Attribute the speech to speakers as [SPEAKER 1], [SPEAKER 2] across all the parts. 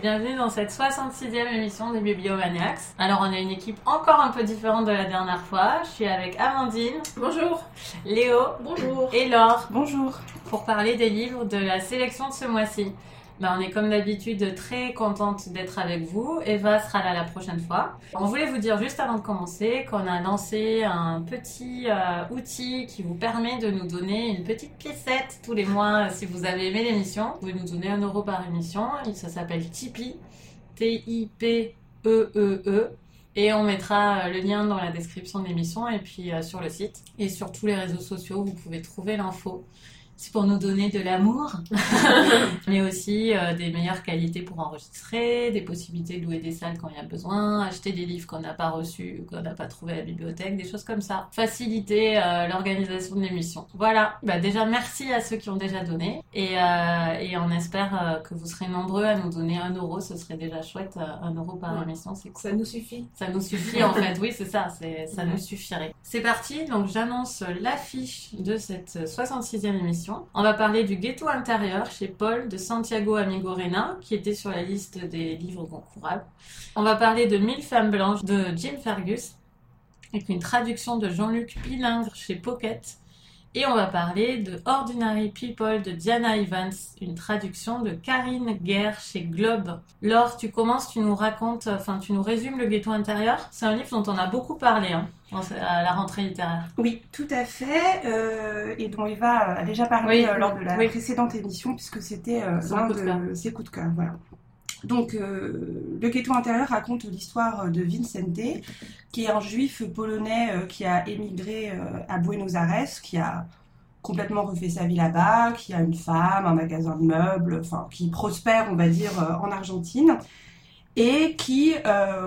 [SPEAKER 1] et bienvenue dans cette 66e émission des Bibliomaniacs. Alors on a une équipe encore un peu différente de la dernière fois. Je suis avec Amandine.
[SPEAKER 2] Bonjour.
[SPEAKER 1] Léo.
[SPEAKER 2] Bonjour.
[SPEAKER 1] Et Laure.
[SPEAKER 3] Bonjour.
[SPEAKER 1] Pour parler des livres de la sélection de ce mois-ci. Ben, on est comme d'habitude très contente d'être avec vous. Eva sera là la prochaine fois. On voulait vous dire juste avant de commencer qu'on a lancé un petit euh, outil qui vous permet de nous donner une petite piécette tous les mois si vous avez aimé l'émission. Vous pouvez nous donner un euro par émission. Ça s'appelle Tipeee. T-I-P-E-E-E. Et on mettra le lien dans la description de l'émission et puis euh, sur le site. Et sur tous les réseaux sociaux, vous pouvez trouver l'info c'est pour nous donner de l'amour, mais aussi euh, des meilleures qualités pour enregistrer, des possibilités de louer des salles quand il y a besoin, acheter des livres qu'on n'a pas reçus, qu'on n'a pas trouvé à la bibliothèque, des choses comme ça. Faciliter euh, l'organisation de l'émission. Voilà. Bah, déjà, merci à ceux qui ont déjà donné et, euh, et on espère que vous serez nombreux à nous donner un euro. Ce serait déjà chouette, un euro par émission. C'est
[SPEAKER 2] Ça nous suffit.
[SPEAKER 1] Ça nous suffit en fait. Oui, c'est ça. Ça nous suffirait. C'est parti. Donc j'annonce l'affiche de cette 66e émission. On va parler du ghetto intérieur chez Paul de Santiago Amigorena, qui était sur la liste des livres concourables. On va parler de Mille femmes blanches de Jim Fergus, avec une traduction de Jean-Luc Pilingre chez Pocket. Et on va parler de Ordinary People de Diana Evans, une traduction de Karine Guerre chez Globe. Laure, tu commences, tu nous racontes, enfin tu nous résumes le ghetto intérieur. C'est un livre dont on a beaucoup parlé hein, à la rentrée littéraire.
[SPEAKER 3] Oui, tout à fait, euh, et dont Eva a déjà parlé euh, lors de la précédente émission, puisque c'était euh, l'un de ses coups de cœur. Voilà. Donc, euh, le ghetto intérieur raconte l'histoire de Vincente, qui est un juif polonais euh, qui a émigré euh, à Buenos Aires, qui a complètement refait sa vie là-bas, qui a une femme, un magasin de meubles, qui prospère, on va dire, en Argentine, et qui,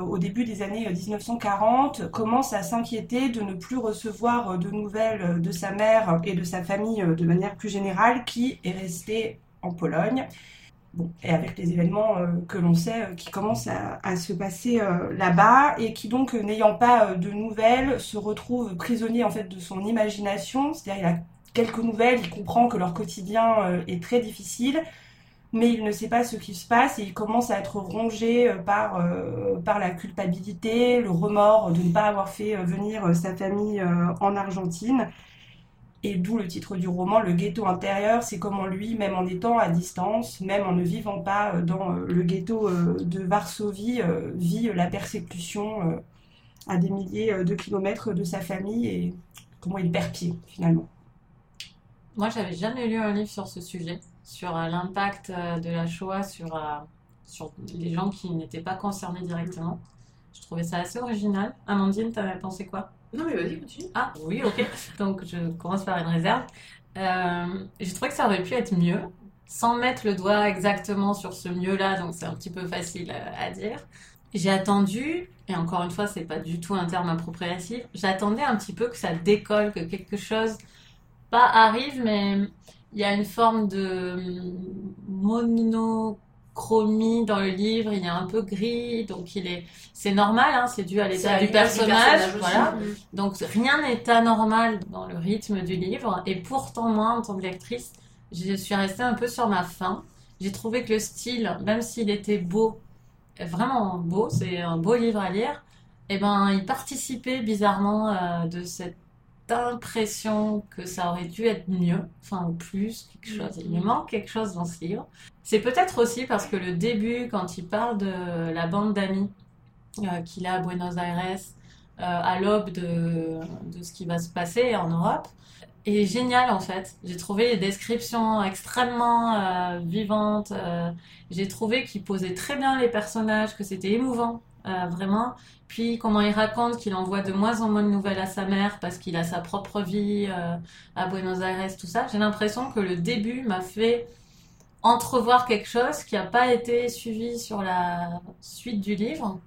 [SPEAKER 3] au début des années 1940, commence à s'inquiéter de ne plus recevoir de nouvelles de sa mère et de sa famille de manière plus générale, qui est restée en Pologne Et avec les événements euh, que l'on sait euh, qui commencent à, se passer euh, là-bas et qui donc n'ayant pas de nouvelles se retrouve prisonnier en fait de son imagination, c'est-à-dire il a quelques nouvelles, il comprend que leur quotidien est très difficile, mais il ne sait pas ce qui se passe et il commence à être rongé par, par la culpabilité, le remords de ne pas avoir fait venir sa famille en Argentine et d'où le titre du roman, Le ghetto intérieur, c'est comment lui, même en étant à distance, même en ne vivant pas euh, dans euh, le ghetto euh, de Varsovie, vit la persécution à des milliers de kilomètres de sa famille et comment il perd pied finalement.
[SPEAKER 1] Moi, j'avais jamais lu un livre sur ce sujet, sur l'impact de la Shoah sur, sur les gens qui n'étaient pas concernés directement. Je trouvais ça assez original. Amandine, t'avais pensé quoi?
[SPEAKER 2] Non, mais vas-y, continue.
[SPEAKER 1] Ah, oui, ok. Donc, je commence par une réserve. Euh, J'ai trouvé que ça aurait pu être mieux, sans mettre le doigt exactement sur ce mieux-là, donc c'est un petit peu facile à, dire. J'ai attendu, et encore une fois, c'est pas du tout un terme appropriatif, j'attendais un petit peu que ça décolle, que quelque chose, pas arrive, mais il y a une forme de mono chromie dans le livre, il est un peu gris, donc il est, c'est normal, hein, c'est dû à l'état du personnage, voilà. Mm. Donc rien n'est anormal dans le rythme du livre, et pourtant moi, en tant que lectrice, je suis restée un peu sur ma faim. J'ai trouvé que le style, même s'il était beau, vraiment beau, c'est un beau livre à lire, et eh ben il participait bizarrement euh, de cette impression que ça aurait dû être mieux, enfin ou plus, quelque chose. Il me manque quelque chose dans ce livre. C'est peut-être aussi parce que le début, quand il parle de la bande d'amis euh, qu'il a à Buenos Aires, euh, à l'aube de, de, ce qui va se passer en Europe, est génial en fait. J'ai trouvé les descriptions extrêmement euh, vivantes. J'ai trouvé qu'il posait très bien les personnages, que c'était émouvant, vraiment. Puis comment il raconte qu'il envoie de moins en moins de nouvelles à sa mère parce qu'il a sa propre vie à Buenos Aires, tout ça. J'ai l'impression que le début m'a fait entrevoir quelque chose qui n'a pas été suivi sur la suite du livre.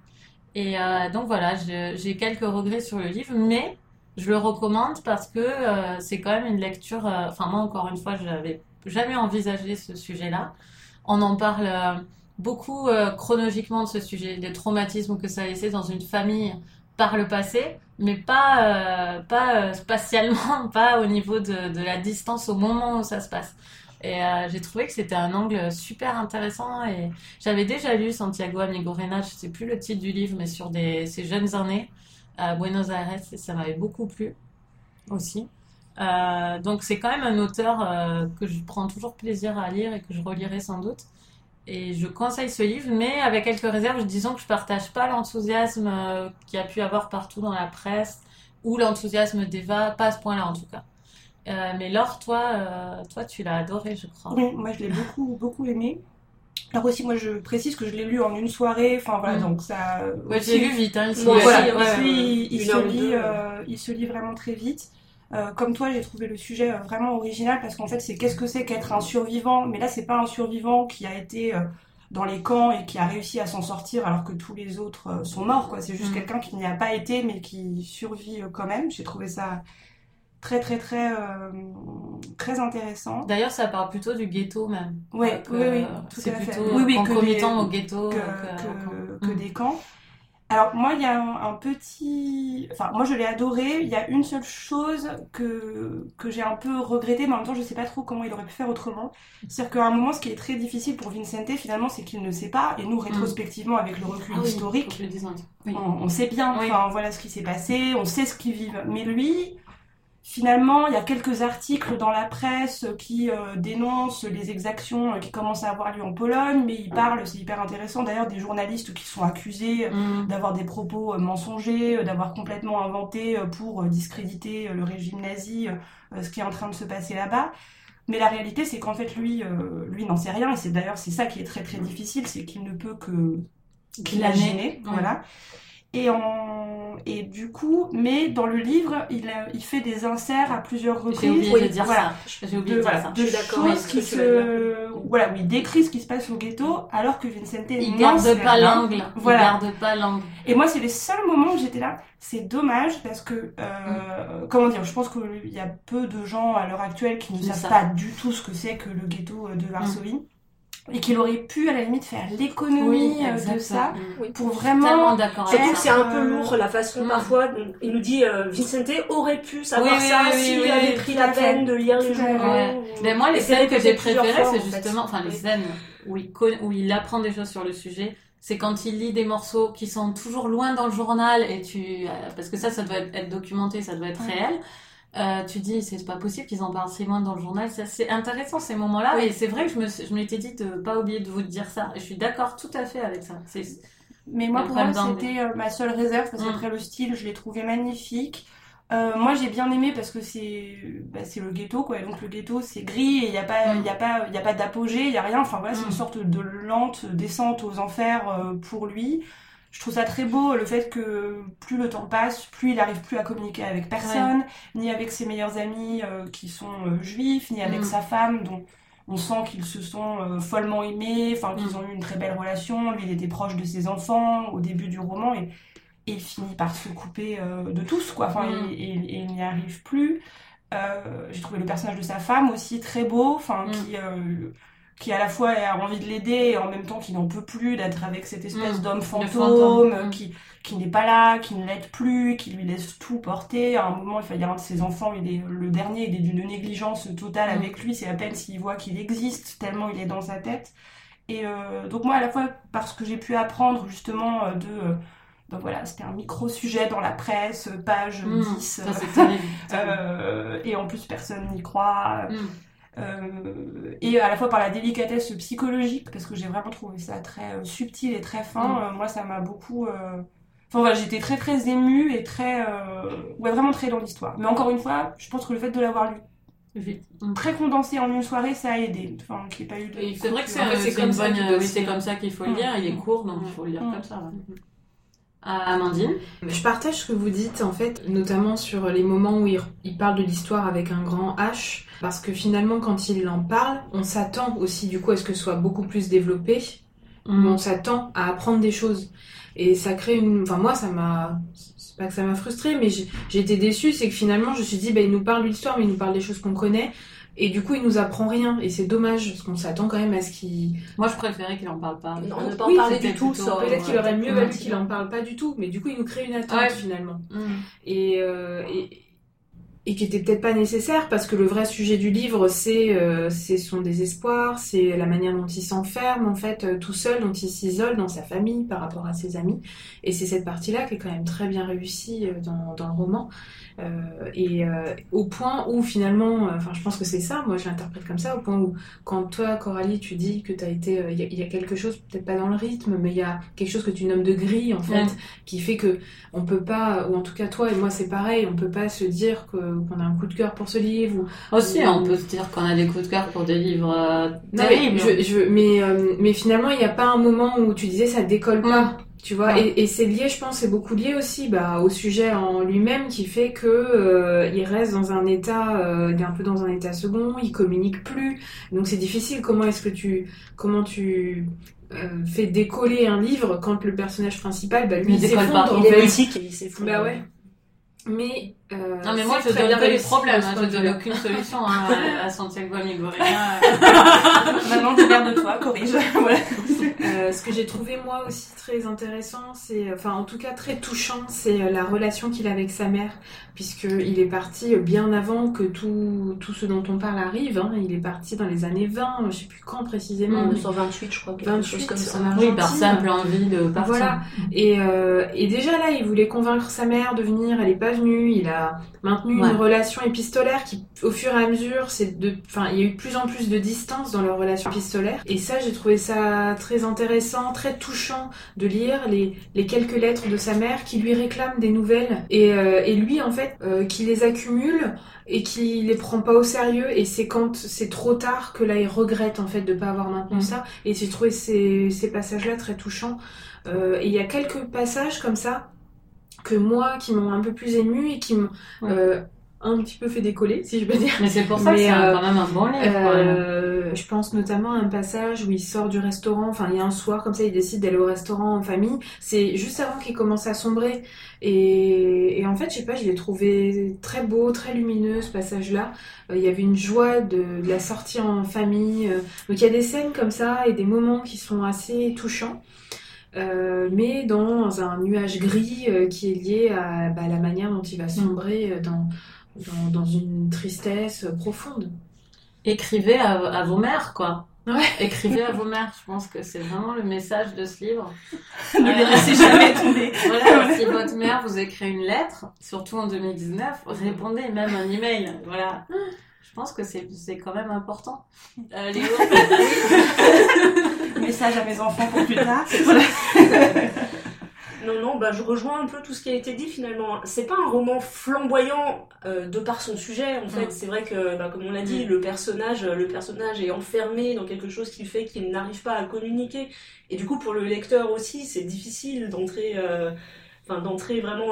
[SPEAKER 1] Et euh, donc voilà, j'ai quelques regrets sur le livre, mais je le recommande parce que euh, c'est quand même une lecture. Euh, enfin, moi, encore une fois, je n'avais jamais envisagé ce sujet-là. On en parle beaucoup chronologiquement de ce sujet, des traumatismes que ça a laissé dans une famille par le passé, mais pas, pas spatialement, pas au niveau de, de la distance au moment où ça se passe. Et euh, j'ai trouvé que c'était un angle super intéressant. Et j'avais déjà lu Santiago Amigorena, je sais plus le titre du livre, mais sur des, ses jeunes années à Buenos Aires, et ça m'avait beaucoup plu aussi. Euh, donc c'est quand même un auteur euh, que je prends toujours plaisir à lire et que je relirai sans doute. Et je conseille ce livre, mais avec quelques réserves, disons que je partage pas l'enthousiasme euh, qu'il y a pu avoir partout dans la presse, ou l'enthousiasme d'Eva, pas à ce point-là en tout cas. Euh, mais Laure, toi, euh, toi tu l'as adoré, je crois.
[SPEAKER 3] Oui, moi je l'ai beaucoup, beaucoup aimé. Alors aussi, moi je précise que je l'ai lu en une soirée, enfin voilà, mm. donc ça...
[SPEAKER 1] Ouais, j'ai lu vite, hein,
[SPEAKER 3] il, il, se lit, il se lit vraiment très vite. Euh, comme toi, j'ai trouvé le sujet euh, vraiment original parce qu'en fait, c'est qu'est-ce que c'est qu'être un survivant? Mais là, c'est pas un survivant qui a été euh, dans les camps et qui a réussi à s'en sortir alors que tous les autres sont morts. Quoi. C'est juste mm. quelqu'un qui n'y a pas été mais qui survit quand même. J'ai trouvé ça très très très très intéressant.
[SPEAKER 1] D'ailleurs, ça parle plutôt du ghetto même.
[SPEAKER 3] Ouais, oui, oui,
[SPEAKER 1] c'est plutôt oui, oui, au ghetto
[SPEAKER 3] que, que, des camps. Alors moi, il y a un, petit... Enfin, moi, je l'ai adoré. Il y a une seule chose que, que j'ai un peu regretté, mais en même temps, je sais pas trop comment il aurait pu faire autrement. C'est-à-dire qu'à un moment, ce qui est très difficile pour Vincente, finalement, c'est qu'il ne sait pas. Et nous, mm. rétrospectivement, avec le recul ah historique, on, on, sait bien, enfin, voilà ce qui s'est passé, on sait ce qu'ils vivent. Mais lui, Finalement, il y a quelques articles dans la presse qui euh, dénoncent les exactions euh, qui commencent à avoir lieu en Pologne, mais il parle, c'est hyper intéressant d'ailleurs, des journalistes qui sont accusés euh, mm. d'avoir des propos mensongers, d'avoir complètement inventé pour discréditer le régime nazi, ce qui est en train de se passer là-bas. Mais la réalité, c'est qu'en fait, lui, lui n'en sait rien, et c'est d'ailleurs c'est ça qui est très très difficile, c'est qu'il ne peut que l'imaginer, voilà. Et, en... et du coup, mais dans le livre, il, il fait des inserts à plusieurs reprises. J'ai
[SPEAKER 1] oublié de dire ça. J'ai oublié de, dire ça.
[SPEAKER 3] De choses qui se... Voilà, oui, il décrit ce qui se passe au ghetto, alors que Vincente...
[SPEAKER 1] Il garde pas l'angle. Voilà. Il garde pas l'angle.
[SPEAKER 3] Et moi, c'est les seuls moments où j'étais là. C'est dommage parce que, euh, mm. comment dire, je pense qu'il y a peu de gens à l'heure actuelle qui ne savent pas du tout ce que c'est que le ghetto de Varsovie et qu'il aurait pu à la limite faire l'économie euh, de ça oui. pour vraiment
[SPEAKER 2] trouve que c'est un peu lourd la façon mm. parfois il nous dit euh, Vicente aurait pu savoir ça s'il avait pris la peine de lire les journaux.
[SPEAKER 1] mais moi les scènes que j'ai préférées c'est justement enfin les scènes où il où il apprend des choses sur le sujet. C'est quand il lit des morceaux qui sont toujours loin dans le journal et tu euh, parce que ça ça doit être documenté ça doit être réel euh, tu dis c'est pas possible qu'ils en parlent si loin dans le journal. C'est intéressant ces moments-là. Et c'est vrai que je m'étais dit de pas oublier de vous dire ça. Et je suis d'accord tout à fait avec ça.
[SPEAKER 3] Mais moi, pour moi, c'était euh, ma seule réserve parce qu'après mm. le style, je l'ai trouvé magnifique. Euh, moi, j'ai bien aimé parce que c'est bah, c'est le ghetto, quoi. Donc le ghetto, c'est gris et il n'y a pas il y a pas il a pas d'apogée, il y a rien. Enfin voilà, c'est une mm. sorte de lente descente aux enfers pour lui je trouve ça très beau le fait que plus le temps passe, plus il arrive plus à communiquer avec personne, ni avec ses meilleurs amis euh, qui sont euh, juifs, ni avec mm. sa femme dont on sent qu'ils se sont euh, follement aimés, enfin qu'ils mm. ont eu une très belle relation. Lui, il était proche de ses enfants au début du roman et, et il finit par se couper de tous, quoi. Enfin, mm. et, il n'y arrive plus. J'ai trouvé le personnage de sa femme aussi très beau, enfin qui qui à la fois a envie de l'aider et en même temps qui n'en peut plus d'être avec cette espèce mmh. d'homme fantôme, mmh. qui, qui n'est pas là, qui ne l'aide plus, qui lui laisse tout porter. À un moment, il y a un de ses enfants, il est le dernier, il est d'une négligence totale mmh. avec lui, c'est à peine s'il voit qu'il existe, tellement il est dans sa tête. Et euh, donc moi, à la fois, parce que j'ai pu apprendre justement euh, de... Euh, donc voilà, c'était un micro-sujet dans la presse, page 10. euh, et en plus, personne n'y croit. Euh, et à la fois par la délicatesse psychologique, parce que j'ai vraiment trouvé ça très euh, subtil et très fin. Mm. Euh, moi, ça m'a beaucoup. Enfin voilà, j'étais très très émue et très. Ouais, vraiment très dans l'histoire. Mais encore une fois, je pense que le fait de l'avoir lu très condensé en une soirée, ça a aidé. Enfin, qu'il pas eu de.
[SPEAKER 1] C'est vrai que c'est comme, ça oui, comme ça qu'il faut le lire. Il est court, donc il faut le lire mm. comme ça. Amandine
[SPEAKER 4] Je partage ce que vous dites, en fait, notamment sur les moments où il, il parle de l'histoire avec un grand H. Parce que finalement, quand il en parle, on s'attend aussi du coup à ce que ce soit beaucoup plus développé. Mm. On s'attend à apprendre des choses. Et ça crée une... Enfin moi, ça m'a... C'est pas que ça m'a frustré, mais j'ai été déçue. C'est que finalement, je me suis dit, bah, il nous parle de l'histoire, mais il nous parle des choses qu'on connaît. Et du coup, il nous apprend rien. Et c'est dommage, parce qu'on s'attend quand même à ce qu'il...
[SPEAKER 1] Moi, je préférais qu'il en parle pas.
[SPEAKER 4] Non, ne pas en parler du tout. Peut-être qu'il aurait mieux valu qu'il en parle pas du tout. Mais du coup, il nous crée une attente, finalement. Mm. Et, euh, et et qui était peut-être pas nécessaire parce que le vrai sujet du livre c'est euh, son désespoir, c'est la manière dont il s'enferme en fait euh, tout seul, dont il s'isole dans sa famille par rapport à ses amis et c'est cette partie-là qui est quand même très bien réussie euh, dans, dans le roman et au point où finalement, enfin je pense que c'est ça, moi je l'interprète comme ça, au point où quand toi Coralie tu dis que tu as été, il y, a quelque chose peut-être pas dans le rythme, mais il y a quelque chose que tu nommes de gris en fait, qui fait que on peut pas, ou en tout cas toi et moi c'est pareil, on peut pas se dire que qu'on a un coup de cœur pour ce livre.
[SPEAKER 1] Ou... Aussi, on peut se dire qu'on a des coups de cœur pour des livres euh, terribles.
[SPEAKER 4] Mais, je, mais, euh, mais, finalement, il n'y a pas un moment où tu disais ça décolle pas. Mm. Tu vois, et, et c'est lié, je pense, c'est beaucoup lié aussi bah, au sujet en lui-même qui fait que euh, il reste dans un état, un peu dans un état second, il communique plus, donc c'est difficile. Comment est-ce que tu, comment tu fais décoller un livre quand le personnage principal, bah, lui, il s'effondre.
[SPEAKER 2] Il est et il s'effondre.
[SPEAKER 4] Bah ouais. Mais,
[SPEAKER 1] euh, non, mais moi, je donne pas les problèmes, hein, je donne aucune solution hein, à Santiago Amigorena.
[SPEAKER 3] Maintenant, de toi, corrige. voilà.
[SPEAKER 4] euh, ce que j'ai trouvé, moi aussi, très intéressant, c'est, enfin, en tout cas, très touchant, c'est euh, la relation qu'il a avec sa mère, puisqu'il est parti bien avant que tout, tout ce dont on parle arrive. Hein. Il est parti dans les années 20, je sais plus quand précisément.
[SPEAKER 2] 1928, je crois. 28,
[SPEAKER 1] comme ça. Oui, par simple envie de partir.
[SPEAKER 4] Voilà. Et, euh, et déjà là, il voulait convaincre sa mère de venir, elle est pas venue, il a maintenu une relation épistolaire qui, au fur et à mesure, c'est de, enfin, il y a eu de plus en plus de distance dans leur relation épistolaire. Et ça, j'ai trouvé ça très intéressant, très touchant de lire les, les quelques lettres de sa mère qui lui réclament des nouvelles. Et, euh, et lui, en fait, euh, qui les accumule et qui les prend pas au sérieux. Et c'est quand c'est trop tard que là il regrette en fait de pas avoir maintenu mm. ça. Et j'ai trouvé ces, ces passages là très touchants. Euh, et il y a quelques passages comme ça que moi qui m'ont un peu plus ému et qui m'ont euh, un petit peu fait décoller, si je peux dire.
[SPEAKER 1] Mais c'est pour ça que c'est
[SPEAKER 4] euh,
[SPEAKER 1] quand même un bon livre.
[SPEAKER 4] Euh, je pense notamment à un passage où il sort du restaurant, enfin il y a un soir comme ça, il décide d'aller au restaurant en famille. C'est juste avant qu'il commence à sombrer. Et, et, en fait, je sais pas, je l'ai trouvé très beau, très lumineux ce passage-là. il y avait une joie de, de, la sortie en famille. donc il y a des scènes comme ça et des moments qui sont assez touchants. Euh, mais dans un nuage gris euh, qui est lié à bah, la manière dont il va sombrer euh, dans, dans, dans une tristesse profonde.
[SPEAKER 1] Écrivez à, à, vos mères, quoi. Ouais. Écrivez à vos mères, je pense que c'est vraiment le message de ce livre.
[SPEAKER 3] ne les laissez jamais tomber.
[SPEAKER 1] Voilà, si votre mère vous écrit une lettre, surtout en 2019, répondez même un email. Voilà. Je pense que c'est quand même important. Euh, Léo
[SPEAKER 3] Message à mes enfants pour plus tard.
[SPEAKER 2] non, non, bah, je rejoins un peu tout ce qui a été dit finalement. C'est pas un roman flamboyant euh, de par son sujet. En fait, mm. c'est vrai que, bah, comme on l'a dit, mm. le personnage, le personnage est enfermé dans quelque chose qui fait qu'il n'arrive pas à communiquer. Et du coup, pour le lecteur aussi, c'est difficile d'entrer. Euh, enfin d'entrer vraiment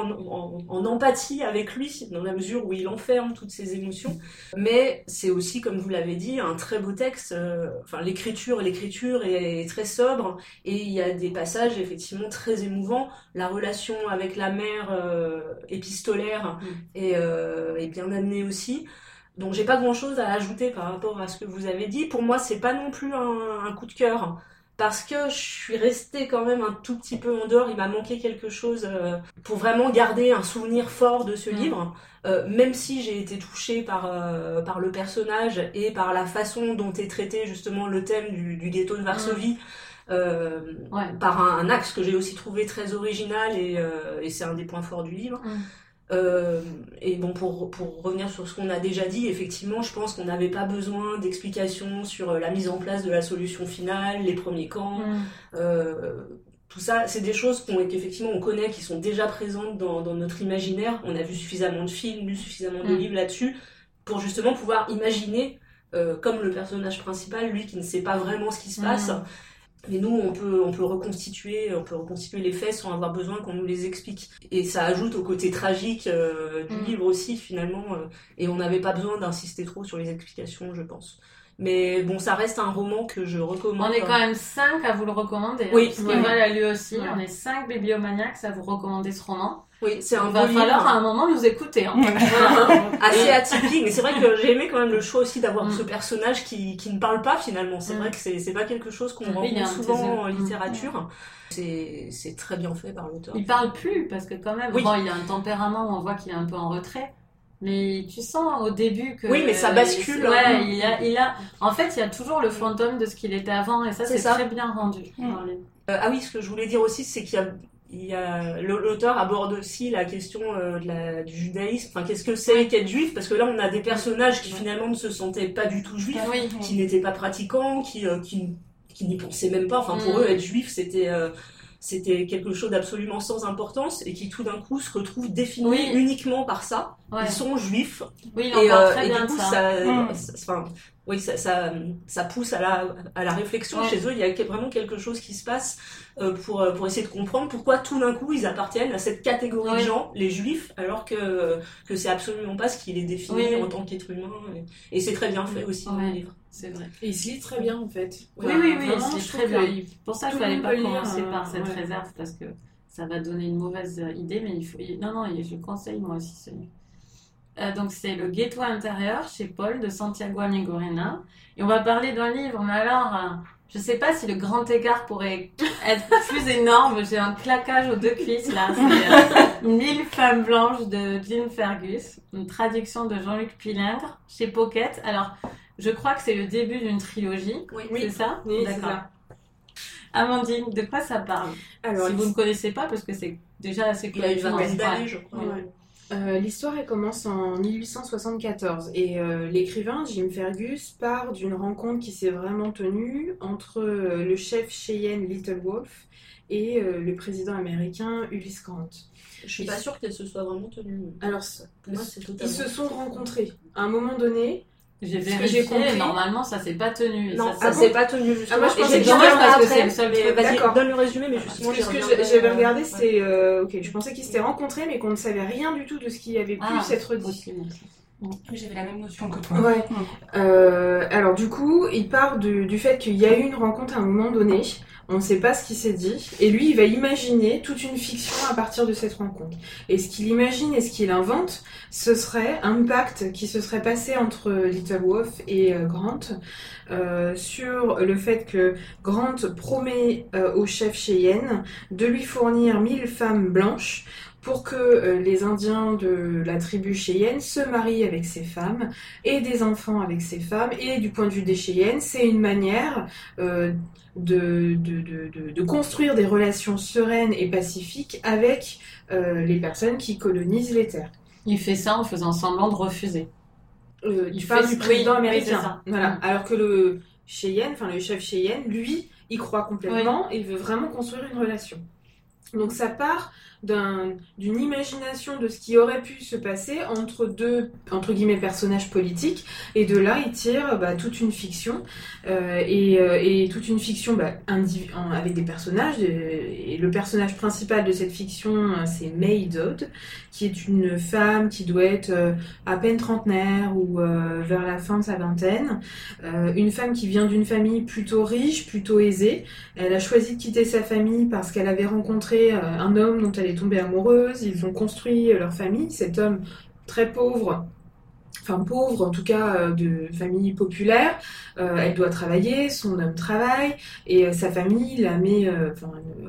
[SPEAKER 2] en, empathie avec lui dans la mesure où il enferme toutes ses émotions. Mais c'est aussi comme vous l'avez dit un très beau texte. Euh, enfin l'écriture l'écriture est, très sobre et il y a des passages effectivement très émouvants. La relation avec la mère euh, épistolaire mm. euh, est, bien amenée aussi. Donc j'ai pas grand chose à ajouter par rapport à ce que vous avez dit. Pour moi c'est pas non plus un coup de cœur parce que je suis restée quand même un tout petit peu en dehors. Il m'a manqué quelque chose euh, pour vraiment garder un souvenir fort de ce mm. livre. Euh, même si j'ai été touchée par, euh, par le personnage et par la façon dont est traité justement le thème du, du ghetto de Varsovie. Mm. Ouais. par un, axe que j'ai aussi trouvé très original et, et c'est un des points forts du livre. Mm. Euh, et bon, pour, pour revenir sur ce qu'on a déjà dit, effectivement, je pense qu'on n'avait pas besoin d'explications sur euh, la mise en place de la solution finale, les premiers camps. Mm. Euh, tout ça, c'est des choses qu'effectivement on, connaît, qui sont déjà présentes dans, dans, notre imaginaire. On a vu suffisamment de films, lu suffisamment de mm. livres là-dessus, pour justement pouvoir imaginer, euh, comme le personnage principal, lui qui ne sait pas vraiment ce qui se passe, Mais nous, on peut, on peut reconstituer, on peut reconstituer les faits sans avoir besoin qu'on nous les explique. Et ça ajoute au côté tragique euh, du mm. livre aussi, finalement. Euh, et on n'avait pas besoin d'insister trop sur les explications, je pense. Mais bon, ça reste un roman que je recommande.
[SPEAKER 1] On est quand même cinq à vous le recommander. Hein, oui, parce l'a lu aussi. On est cinq bibliomaniacs à vous recommander ce roman.
[SPEAKER 2] Oui, c'est un
[SPEAKER 1] Il va falloir à un moment nous écouter. Hein.
[SPEAKER 2] Assez atypique, mais c'est vrai que j'ai aimé quand même le choix aussi d'avoir mm. ce personnage qui, qui ne parle pas finalement. C'est mm. vrai que c'est pas quelque chose qu'on rencontre souvent en littérature. Mm. C'est très bien fait par l'auteur.
[SPEAKER 1] Il parle plus parce que quand même, bon, il a un tempérament où on voit qu'il est un peu en retrait. Mais tu sens au début que.
[SPEAKER 2] Oui, mais ça bascule.
[SPEAKER 1] Ouais, hein. il, a, il a. En fait, il y a toujours le fantôme de ce qu'il était avant, et ça, c'est très bien rendu.
[SPEAKER 2] Mm. Euh, ah oui, ce que je voulais dire aussi, c'est qu'il y a l'auteur aborde aussi la question euh, de la, du judaïsme. Enfin, qu'est-ce que c'est qu'être juif? Parce que là, on a des personnages qui finalement ne se sentaient pas du tout juifs, qui n'étaient pas pratiquants, qui, euh, qui, qui n'y pensaient même pas. Enfin, pour mm. eux, être juif, c'était euh, c'était quelque chose d'absolument sans importance et qui tout d'un coup se retrouvent définis uniquement par ça. Ils sont juifs.
[SPEAKER 1] Oui, il et, très bien
[SPEAKER 2] du coup, ça, mm. ça, oui, ça, ça, ça, pousse à la, à la réflexion chez eux. Il y a vraiment quelque chose qui se passe euh, pour, euh, pour essayer de comprendre pourquoi tout d'un coup ils appartiennent à cette catégorie de gens, les juifs, alors que, que c'est absolument pas ce qui les définit en tant qu'être humain. Et, c'est très bien fait aussi dans le livre.
[SPEAKER 1] C'est vrai.
[SPEAKER 4] Et il se lit très bien en fait.
[SPEAKER 1] Oui, oui, oui, il se lit très bien. Pour ça, je ne fallait pas commencer par cette réserve parce que ça va donner une mauvaise idée, mais il faut. Non, non, je conseille moi aussi ce livre. Euh, donc c'est le ghetto intérieur chez Paul de Santiago Amigorena. Et on va parler d'un livre, mais alors, euh, je sais pas si le grand écart pourrait être plus énorme. J'ai un claquage aux deux cuisses là. C'est euh, Mille femmes blanches de Jean Fergus, une traduction de Jean-Luc Pilingre chez Pocket. Alors, je crois que c'est le début d'une trilogie. Oui. C'est ça?
[SPEAKER 4] Oui, d'accord.
[SPEAKER 1] Amandine, de quoi ça parle? Alors, Si vous ne connaissez pas, parce que c'est déjà assez
[SPEAKER 2] connu. Il y a une vingtaine d'années, je crois.
[SPEAKER 4] Euh, l'histoire elle commence en 1874 et euh, l'écrivain Jim Fergus part d'une rencontre qui s'est vraiment tenue entre euh, le chef Cheyenne Little Wolf et le président américain Ulysse Grant.
[SPEAKER 2] Je suis pas sûre qu'elle se soit vraiment tenue.
[SPEAKER 4] Alors, moi, ils se sont rencontrés à un moment donné.
[SPEAKER 1] J'ai vérifié, compris... normalement ça s'est pas tenu.
[SPEAKER 2] Non, ça, s'est pas tenu justement.
[SPEAKER 1] Ah, moi je pensais que parce que c'est le seul
[SPEAKER 2] Vas-y, donne le résumé, mais justement.
[SPEAKER 4] ce que j'avais regardé, c'est. Euh, ok, je pensais qu'ils s'étaient rencontrés, mais qu'on ne savait rien du tout de ce qui avait pu ah, s'être dit.
[SPEAKER 3] J'avais la même notion que toi.
[SPEAKER 4] Ouais. Euh, alors du coup, il part du fait qu'il y a eu une rencontre à un moment donné on ne sait pas ce qui s'est dit, et lui, il va imaginer toute une fiction à partir de cette rencontre. Et ce qu'il imagine et ce qu'il invente, ce serait un pacte qui se serait passé entre Little Wolf et euh, Grant euh, sur le fait que Grant promet euh, au chef Cheyenne de lui fournir 1000 femmes blanches pour que les Indiens de la tribu Cheyenne se marient avec ces femmes et des enfants avec ces femmes. Et du point de vue des Cheyennes, c'est une manière de, de, de, construire des relations sereines et pacifiques avec euh, les personnes qui colonisent les terres.
[SPEAKER 1] Il fait ça en faisant semblant de refuser.
[SPEAKER 4] Euh, il parle du président américain. voilà. Mm. Alors que le Cheyenne, enfin le chef Cheyenne, lui, il croit complètement et il veut vraiment construire une relation. Donc ça part d'une imagination de ce qui aurait pu se passer entre deux entre guillemets personnages politiques. Et de là il tire bah, toute une fiction euh, et, euh, et, toute une fiction bah, avec des personnages et le personnage principal de cette fiction c'est May Dodd qui est une femme qui doit être euh, à peine trentenaire ou vers la fin de sa vingtaine. Une femme qui vient d'une famille plutôt riche plutôt aisée. Elle a choisi de quitter sa famille parce qu'elle avait rencontré un homme dont elle est tombée amoureuse, ils ont construit leur famille. Cet homme très pauvre, enfin pauvre en tout cas euh, de famille populaire, euh, elle doit travailler, son homme travaille et euh, sa famille la met,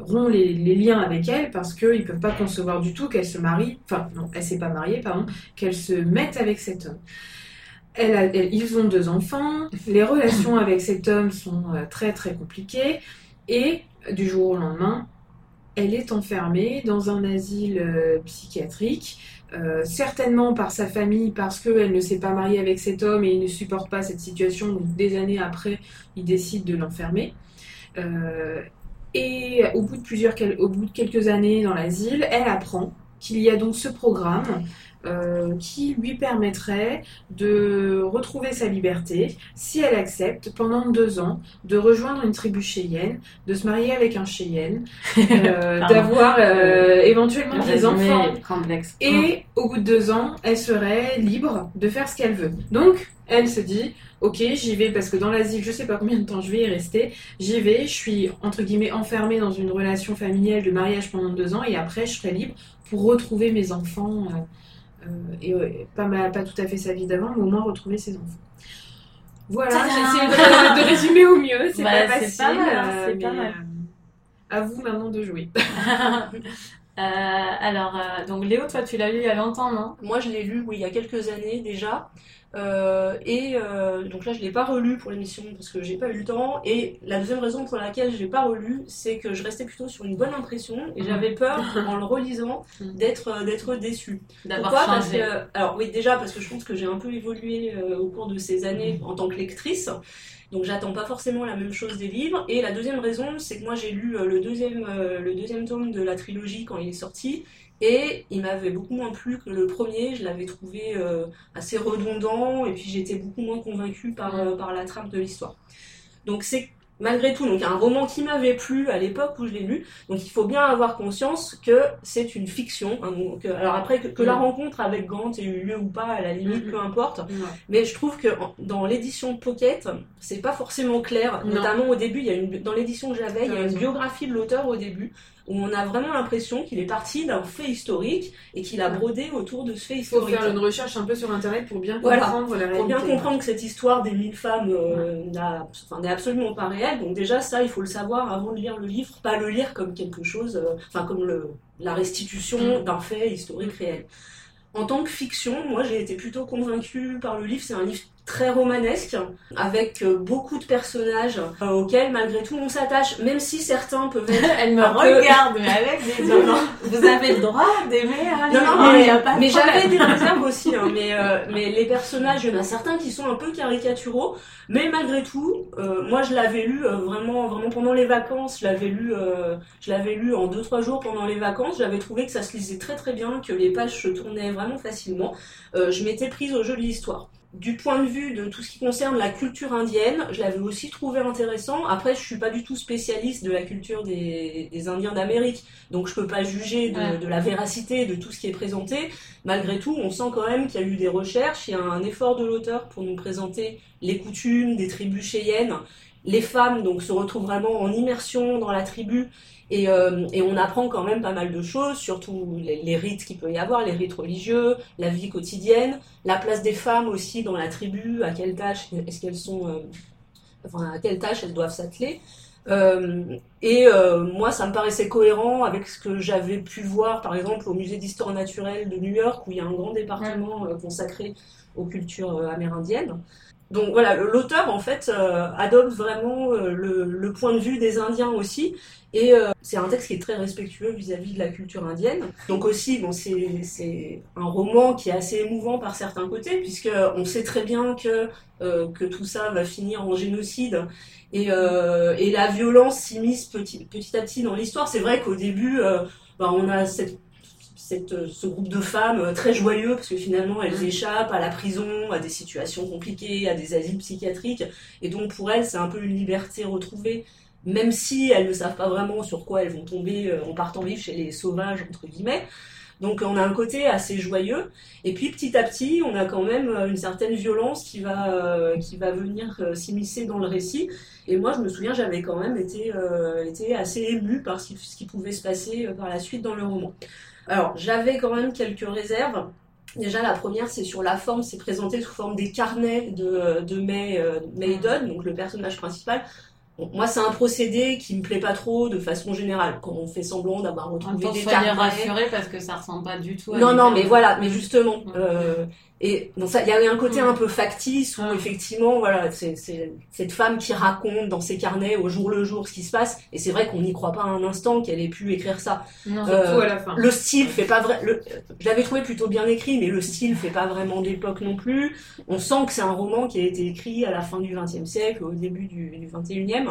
[SPEAKER 4] rompt les, liens avec elle parce qu'ils peuvent pas concevoir du tout qu'elle se marie, enfin non, elle s'est pas mariée, pardon, qu'elle se mette avec cet homme. Elle ils ont deux enfants, les relations avec cet homme sont très très compliquées et du jour au lendemain, elle est enfermée dans un asile euh, psychiatrique, euh, certainement par sa famille parce qu'elle ne s'est pas mariée avec cet homme et il ne supporte pas cette situation. Donc des années après, il décide de l'enfermer. Euh, et au bout au bout de quelques années dans l'asile, elle apprend qu'il y a donc ce programme euh, qui lui permettrait de retrouver sa liberté si elle accepte pendant deux ans de rejoindre une tribu cheyenne, de se marier avec un cheyenne, euh, d'avoir euh, éventuellement des enfants. Et au bout de deux ans, elle serait libre de faire ce qu'elle veut. Donc, elle se dit, ok, j'y vais parce que dans l'asile, je sais pas combien de temps je vais y rester. J'y vais, je suis entre guillemets enfermée dans une relation familiale de mariage pendant deux ans et après, je serai libre pour retrouver mes enfants. Euh, et pas, pas tout à fait sa vie d'avant, mais au moins retrouver ses enfants. Voilà, j'essaie de, de, résumer au mieux, c'est bah, pas facile. Pas mal, hein, euh, pas mal. Euh, à vous maintenant de jouer.
[SPEAKER 1] alors, donc Léo, toi, tu l'as lu il y a longtemps, non?
[SPEAKER 2] Moi, je l'ai lu, oui, il y a quelques années déjà. Euh, et euh, donc là, je l'ai pas relu pour l'émission parce que j'ai pas eu le temps. Et la deuxième raison pour laquelle je l'ai pas relu, c'est que je restais plutôt sur une bonne impression et j'avais peur en le relisant d'être euh, d'être déçue.
[SPEAKER 1] Pourquoi? Parce que
[SPEAKER 2] alors oui, déjà parce que je pense que j'ai un peu évolué au cours de ces années en tant que lectrice. Donc j'attends pas forcément la même chose des livres. Et la deuxième raison, c'est que moi j'ai lu le deuxième, le deuxième tome de la trilogie quand il est sorti. Et il m'avait beaucoup moins plu que le premier, je l'avais trouvé euh, assez redondant, et puis j'étais beaucoup moins convaincue par, euh, par la trame de l'histoire. Donc c'est malgré tout donc un roman qui m'avait plu à l'époque où je l'ai lu. Donc il faut bien avoir conscience que c'est une fiction. Hein, donc, euh, alors après que, la rencontre avec Gant ait eu lieu ou pas, à la limite, peu importe. Mais je trouve que dans l'édition Pocket, c'est pas forcément clair. Notamment au début, il y a une, dans l'édition que j'avais, il y a une biographie de l'auteur au début où on a vraiment l'impression qu'il est parti d'un fait historique et qu'il a brodé autour de ce fait historique.
[SPEAKER 4] Il faut faire une recherche un peu sur Internet pour bien comprendre la réalité.
[SPEAKER 2] Pour bien comprendre que cette histoire des mille femmes euh, n'est absolument pas réelle. Donc déjà, ça, il faut le savoir avant de lire le livre. Pas le lire comme quelque chose, euh, enfin comme le, la restitution mm. d'un fait historique réel. En tant que fiction, moi j'ai été plutôt convaincue par le livre. C'est un livre très romanesque, avec euh, beaucoup de personnages euh, auxquels malgré tout on s'attache, même si certains peuvent être.
[SPEAKER 1] Elle me regarde, mais avec des Vous avez le droit d'aimer. Hein,
[SPEAKER 2] non, non, mais, mais j'avais des réserves aussi. Hein, mais, euh, mais les personnages, il y en a certains qui sont un peu caricaturaux, mais malgré tout, moi je l'avais lu vraiment, vraiment pendant les vacances. Je l'avais lu, je l'avais lu en deux trois jours pendant les vacances. J'avais trouvé que ça se lisait très très bien, que les pages se tournaient vraiment facilement. je m'étais prise au jeu de l'histoire du point de vue de tout ce qui concerne la culture indienne, je l'avais aussi trouvé intéressant. Après, je suis pas du tout spécialiste de la culture des, Indiens d'Amérique, donc je peux pas juger de, la véracité de tout ce qui est présenté. Malgré tout, on sent quand même qu'il y a eu des recherches, il y a un effort de l'auteur pour nous présenter les coutumes des tribus cheyennes. Les femmes donc se retrouvent vraiment en immersion dans la tribu et, euh, et, on apprend quand même pas mal de choses, surtout les, rites qu'il peut y avoir, les rites religieux, la vie quotidienne, la place des femmes aussi dans la tribu, à quelle tâche est-ce qu'elles sont, euh, enfin à quelle tâche elles doivent s'atteler. Euh, et moi, ça me paraissait cohérent avec ce que j'avais pu voir, par exemple, au musée d'histoire naturelle de New York, où il y a un grand département consacré aux cultures amérindiennes. Donc voilà, l'auteur en fait adopte vraiment le, le, point de vue des Indiens aussi, et euh, c'est un texte qui est très respectueux vis-à-vis de la culture indienne. Donc aussi, bon, c'est un roman qui est assez émouvant par certains côtés, puisque on sait très bien que, euh, que tout ça va finir en génocide. Et, euh, et la violence s'immisce petit, petit à petit dans l'histoire. C'est vrai qu'au début, bah, on a cette cette, ce groupe de femmes très joyeux parce que finalement elles échappent à la prison, à des situations compliquées, à des asiles psychiatriques et donc pour elles c'est un peu une liberté retrouvée même si elles ne savent pas vraiment sur quoi elles vont tomber euh, en partant vivre chez les sauvages, entre guillemets. Donc on a un côté assez joyeux, et puis petit à petit, on a quand même euh, une certaine violence qui va, euh, qui va venir s'immiscer dans le récit. Et moi, je me souviens, j'avais quand même été, été assez émue par ce qui, pouvait se passer par la suite dans le roman. Alors, j'avais quand même quelques réserves. Déjà, la première, c'est sur la forme, c'est présenté sous forme des carnets de, de May, Maiden, donc le personnage principal moi, c'est un procédé qui me plaît pas trop de façon générale. Quand on fait semblant d'avoir retrouvé des carnets.
[SPEAKER 1] rassuré parce que ça ressemble pas du tout. À
[SPEAKER 2] non, non, mais voilà, mais justement, euh, et bon, ça, il y a un côté un peu factice où effectivement, voilà, c'est cette femme qui raconte dans ses carnets au jour le jour ce qui se passe. Et c'est vrai qu'on n'y croit pas un instant qu'elle ait pu écrire ça.
[SPEAKER 1] Non, euh, à la fin.
[SPEAKER 2] Le style fait pas vrai. Je l'avais trouvé plutôt bien écrit, mais le style fait pas vraiment d'époque non plus. On sent que c'est un roman qui a été écrit à la fin du XXe siècle, au début du, du XXIe.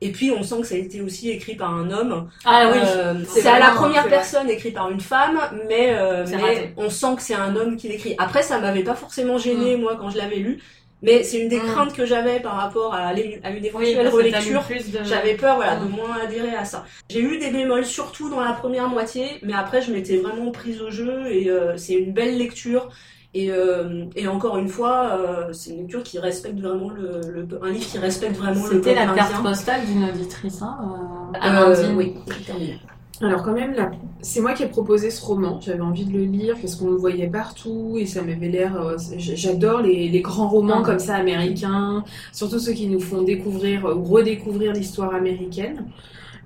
[SPEAKER 2] Et puis on sent que ça a été aussi écrit par un homme.
[SPEAKER 1] Ah oui.
[SPEAKER 2] Euh, c'est à la première personne écrit par une femme, mais, euh, mais on sent que c'est un homme qui l'écrit. Après, ça m'avait pas forcément gêné mm. moi quand je l'avais lu. Mais c'est une des mm. craintes que j'avais par rapport à, à une éventuelle relecture. J'avais peur voilà, de mm. moins adhérer à ça. J'ai eu des bémols surtout dans la première moitié, mais après je m'étais vraiment prise au jeu et euh, c'est une belle lecture. Et, euh, et, encore une fois, euh, c'est une lecture qui respecte vraiment le, le, un livre qui respecte vraiment le
[SPEAKER 1] C'était la carte postale d'une auditrice, hein, euh,
[SPEAKER 2] oui,
[SPEAKER 4] Alors quand même, là, c'est moi qui ai proposé ce roman. J'avais envie de le lire parce qu'on le voyait partout et ça m'avait l'air. J'adore les, les, grands romans comme ça américains, surtout ceux qui nous font découvrir ou redécouvrir l'histoire américaine.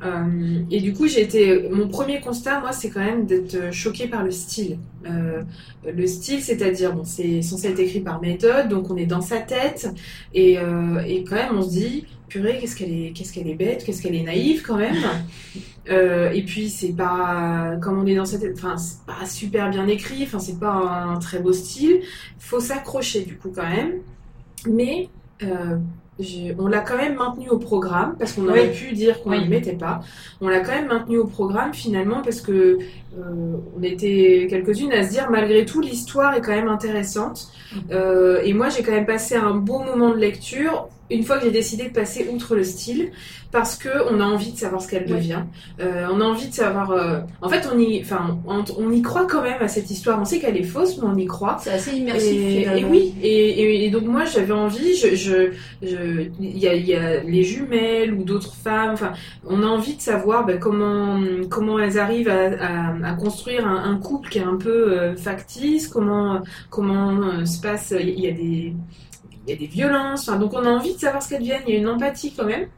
[SPEAKER 4] Euh, et du coup, j'ai été. Mon premier constat, moi, c'est quand même d'être choquée par le style. Euh, le style, c'est-à-dire, bon, c'est censé être écrit par méthode, donc on est dans sa tête, et, euh, et quand même, on se dit, purée, qu'est-ce qu'elle est, qu'est-ce qu'elle est bête, qu'est-ce qu'elle est naïve quand même. et puis, c'est pas, comme on est dans sa tête, enfin, c'est pas super bien écrit, enfin, c'est pas un, très beau style. Faut s'accrocher, du coup, quand même. Mais on l'a quand même maintenu au programme parce qu'on aurait pu dire qu'on ne le mettait pas. On l'a quand même maintenu au programme finalement parce que euh, on était quelques-unes à se dire malgré tout l'histoire est quand même intéressante. Mm. Euh, et moi j'ai quand même passé un beau moment de lecture une fois que j'ai décidé de passer outre le style, parce que on a envie de savoir ce qu'elle devient. Euh, on a envie de savoir. Euh, en fait, on y, enfin, on, y croit quand même à cette histoire. On sait qu'elle est fausse, mais on y croit.
[SPEAKER 2] C'est assez immersif.
[SPEAKER 4] Et, oui. Et, donc moi, j'avais envie. Je, je, il y a, y a, les jumelles ou d'autres femmes. Enfin, on a envie de savoir ben, comment comment elles arrivent à, à, construire un, couple qui est un peu euh, factice. Comment comment se passe. Il y a des il y a des violences. donc on a envie de savoir ce qu'elles deviennent. Il y a une empathie quand même.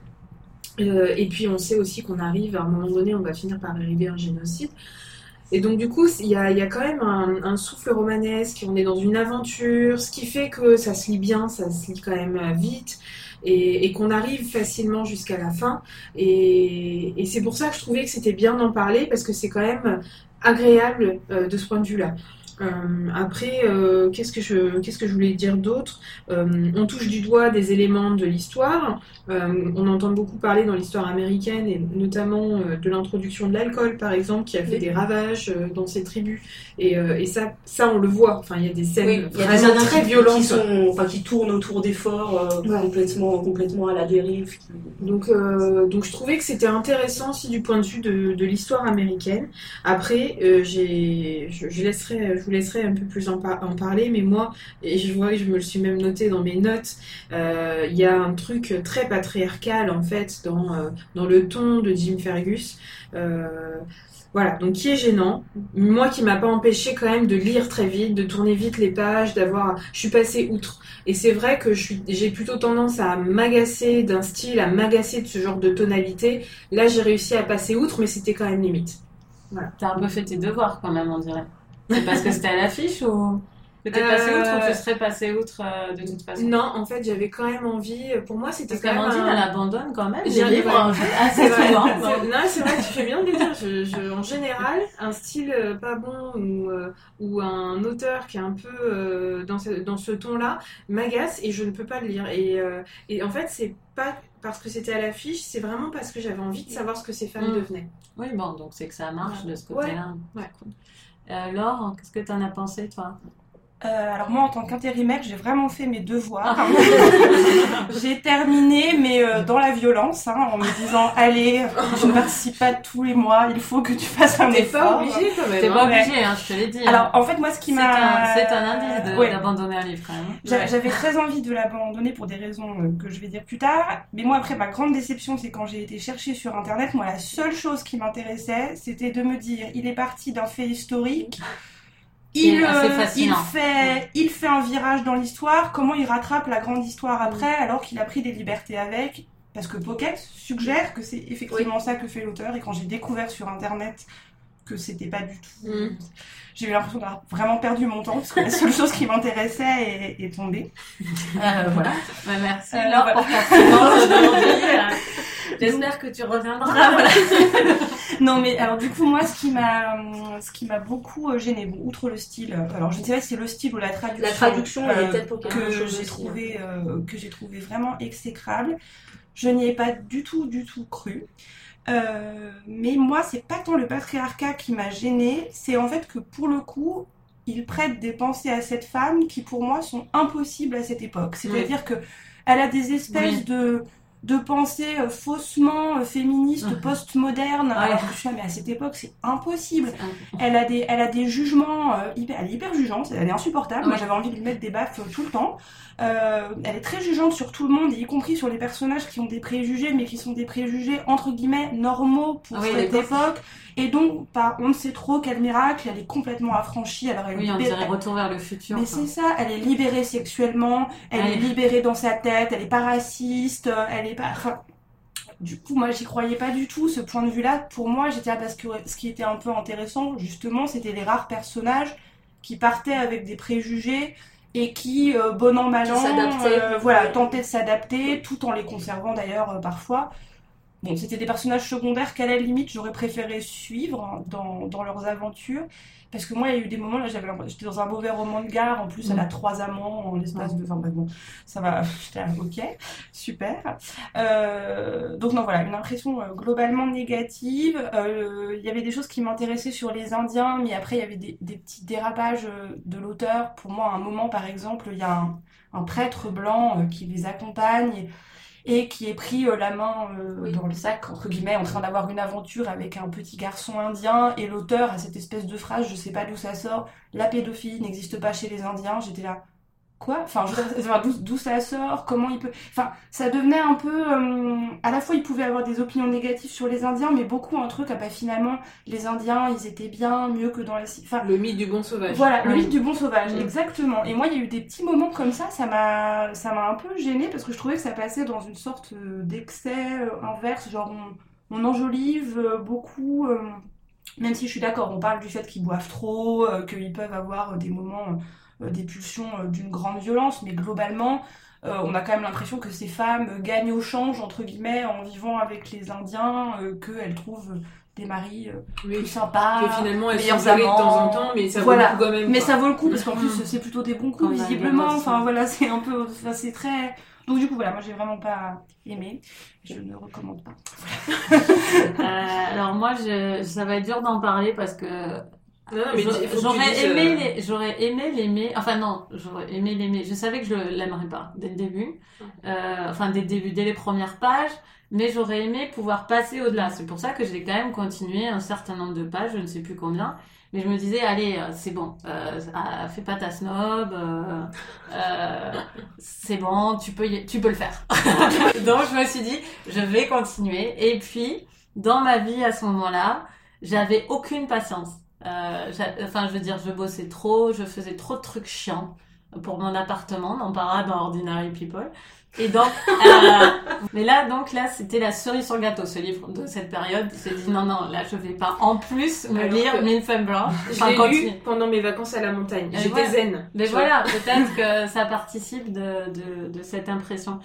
[SPEAKER 4] Euh, et puis on sait aussi qu'on arrive, à un moment donné, on va finir par arriver à un génocide. Et donc du coup, il y a, quand même un, souffle romanesque, on est dans une aventure, ce qui fait que ça se lit bien, ça se lit quand même vite, et, qu'on arrive facilement jusqu'à la fin. Et, et c'est pour ça que je trouvais que c'était bien d'en parler, parce que c'est quand même agréable euh, de ce point de vue-là. Euh, après, euh, qu'est-ce que je qu'est-ce que je voulais dire d'autre? Euh, On touche du doigt des éléments de l'histoire. on entend beaucoup parler dans l'histoire américaine et notamment de l'introduction de l'alcool, par exemple, qui a fait des ravages dans ces tribus. Et, et, ça, ça on le voit. Enfin, il y a des scènes vraiment très violentes
[SPEAKER 2] qui, sont, enfin, qui tournent autour des forts complètement complètement à la dérive.
[SPEAKER 4] Donc donc je trouvais que c'était intéressant aussi du point de vue de, de l'histoire américaine. Après, j'ai je, je laisserai vous laisserai un peu plus en, parler, mais moi, et je vois, je me le suis même noté dans mes notes, euh, il y a un truc très patriarcal en fait dans, euh, dans le ton de Jim Fergus. Euh, voilà, donc qui est gênant. Moi qui m'a pas empêché quand même de lire très vite, de tourner vite les pages, d'avoir. Je suis passée outre. Et c'est vrai que j'ai plutôt tendance à m'agacer d'un style, à m'agacer de ce genre de tonalité. Là, j'ai réussi à passer outre, mais c'était quand même limite.
[SPEAKER 1] Voilà. T'as un peu fait tes devoirs quand même, on dirait. C'est parce que c'était à l'affiche ou? Peut-être passé outre ou tu euh, serais passé outre euh, de toute façon?
[SPEAKER 4] Non, en fait, j'avais quand même envie. Pour moi, c'était
[SPEAKER 1] quand
[SPEAKER 4] même.
[SPEAKER 1] elle abandonne quand même.
[SPEAKER 4] J'ai livres hein. assez souvent. Non, c'est vrai, tu fais bien de le dire. Je, en général, un style euh, pas bon ou, ou un auteur qui est un peu dans ce, dans ce ton-là m'agace et je ne peux pas le lire. Et, et en fait, c'est pas parce que c'était à l'affiche, c'est vraiment parce que j'avais envie de savoir ce que ces femmes mm. devenaient.
[SPEAKER 1] Oui, bon, donc c'est que ça marche de ce côté-là. Ouais. Euh, Laure, qu'est-ce que tu en as pensé, toi?
[SPEAKER 3] Euh, alors moi, en tant qu'intérimaire, j'ai vraiment fait mes devoirs. j'ai terminé, mais euh, dans la violence, hein, en me disant allez, je ne participe pas tous les mois, il faut que tu fasses un effort.
[SPEAKER 1] T'es pas obligé quand même. T'es pas hein. obligé, hein, je te l'ai dit.
[SPEAKER 3] Alors en fait, moi, ce qui
[SPEAKER 1] m'a, c'est un, indice d'abandonner un livre quand même.
[SPEAKER 3] J'avais très envie de l'abandonner pour des raisons que je vais dire plus tard. Mais moi, après, ma grande déception, c'est quand j'ai été chercher sur internet. Moi, la seule chose qui m'intéressait, c'était de me dire il est parti d'un fait historique. Il, euh, il, fait, il fait un virage dans l'histoire, comment il rattrape la grande histoire après alors qu'il a pris des libertés avec? Parce que Pocket suggère que c'est effectivement ça que fait l'auteur. Et quand j'ai découvert sur internet que c'était pas du tout... Mm. J'ai eu l'impression d'avoir vraiment perdu mon temps parce que la seule chose qui m'intéressait est, tombée.
[SPEAKER 1] Euh, voilà. Bah, merci euh, Laure pour ta aujourd'hui. J'espère que tu reviendras. Ah,
[SPEAKER 3] non, mais alors du coup, moi, ce qui m'a, ce qui m'a beaucoup euh, gêné, bon, outre le style, euh, alors je ne sais pas si c'est le style ou la traduction,
[SPEAKER 2] la traduction
[SPEAKER 3] euh, que j'ai trouvé, que j'ai trouvé vraiment exécrable. Je n'y ai pas du tout, du tout cru. Mais moi, c'est pas tant le patriarcat qui m'a gêné, c'est en fait que pour le coup, il prête des pensées à cette femme qui, pour moi, sont impossibles à cette époque. C'est-à-dire que elle a des espèces de de pensée euh, faussement euh, féministe, uh-huh. post-moderne. Alors je suis mais à cette époque, c'est impossible. Elle a des, elle a des jugements euh, hyper, elle est hyper jugeante, elle est insupportable. Moi, j'avais envie de lui mettre des baffes tout le temps. elle est très jugeante sur tout le monde, y compris sur les personnages qui ont des préjugés, mais qui sont des préjugés entre guillemets normaux pour cette époque. Et donc, par on ne sait trop quel miracle, elle est complètement affranchie. Alors,
[SPEAKER 1] elle oui, on dirait retour vers le futur.
[SPEAKER 3] Mais c'est ça, elle est libérée sexuellement, elle est libérée dans sa tête, elle est pas raciste, elle est pas. du coup, moi, j'y croyais pas du tout, ce point de vue-là. Pour moi, j'étais là parce que ce qui était un peu intéressant, justement, c'était les rares personnages qui partaient avec des préjugés et qui, euh, bon an, mal an, euh, voilà, tentaient de s'adapter, tout en les conservant d'ailleurs euh, parfois. Bon, c'était des personnages secondaires qu'à la limite, j'aurais préféré suivre dans, dans leurs aventures. Parce que moi, il y a eu des moments, là, j'avais j'étais dans un mauvais roman de gare, en plus, elle a mm. trois amants en l'espace de. Enfin, bon, ça va, j'étais ok, super. Euh, donc, non, voilà, une impression euh, globalement négative. Euh, il y avait des choses qui m'intéressaient sur les Indiens, mais après, il y avait des, des petits dérapages de l'auteur. Pour moi, à un moment, par exemple, il y a un, un prêtre blanc qui les accompagne et qui est pris euh, la main euh, dans le sac, entre guillemets, en train d'avoir une aventure avec un petit garçon indien, et l'auteur a cette espèce de phrase, je sais pas d'où ça sort, la pédophilie n'existe pas chez les Indiens, j'étais là, quoi? Enfin, d'où ça sort? Comment il peut Enfin, ça devenait un peu. Euh, à la fois, il pouvait avoir des opinions négatives sur les Indiens, mais beaucoup un truc. Ah bah finalement, les Indiens, ils étaient bien, mieux que dans la.
[SPEAKER 4] Enfin, le mythe du bon sauvage.
[SPEAKER 3] Voilà, le mythe du bon sauvage, mm. exactement. Et moi, il y a eu des petits moments comme ça. Ça m'a, ça m'a un peu gêné parce que je trouvais que ça passait dans une sorte euh, d'excès euh, inverse, genre on, on enjolive beaucoup. même si je suis d'accord, on parle du fait qu'ils boivent trop, qu'ils peuvent avoir des moments des pulsions euh, d'une grande violence, mais globalement, euh, on a quand même l'impression que ces femmes gagnent au change, entre guillemets, en vivant avec les Indiens, qu'elles trouvent des maris plus sympas,
[SPEAKER 4] que finalement elles sont de temps en temps, mais ça vaut le coup quand même.
[SPEAKER 3] Mais ça vaut le coup parce qu'en plus c'est plutôt des bons coups visiblement. Enfin voilà, c'est un peu, c'est très. Donc du coup voilà, moi j'ai vraiment pas aimé, je ne recommande pas.
[SPEAKER 1] alors moi je, ça va être dur d'en parler parce que J'aurais aimé, euh, j'aurais aimé l'aimer. Enfin non, j'aurais aimé l'aimer. Je savais que je l'aimerais pas dès le début. Euh, enfin dès le début, dès les premières pages. Mais j'aurais aimé pouvoir passer au-delà. C'est pour ça que j'ai quand même continué un certain nombre de pages, je ne sais plus combien. Mais je me disais, allez, euh, c'est bon, euh, ah, fais pas ta snob, euh, c'est bon, tu peux, tu peux le faire. Donc je me suis dit, je vais continuer. Et puis, dans ma vie à ce moment-là, j'avais aucune patience. Euh, enfin, je veux dire, je bossais trop, je faisais trop de trucs chiants pour mon appartement, on parlera dans Ordinary People. Et donc, euh, mais là, donc là, c'était la cerise sur le gâteau, ce livre de cette période. J'ai dit non, non, là, je vais pas en plus me lire Mille femmes blanches.
[SPEAKER 4] J'ai lu pendant mes vacances à la montagne. J'étais zen.
[SPEAKER 1] Mais voilà, peut-être que ça participe de, de, de cette impression.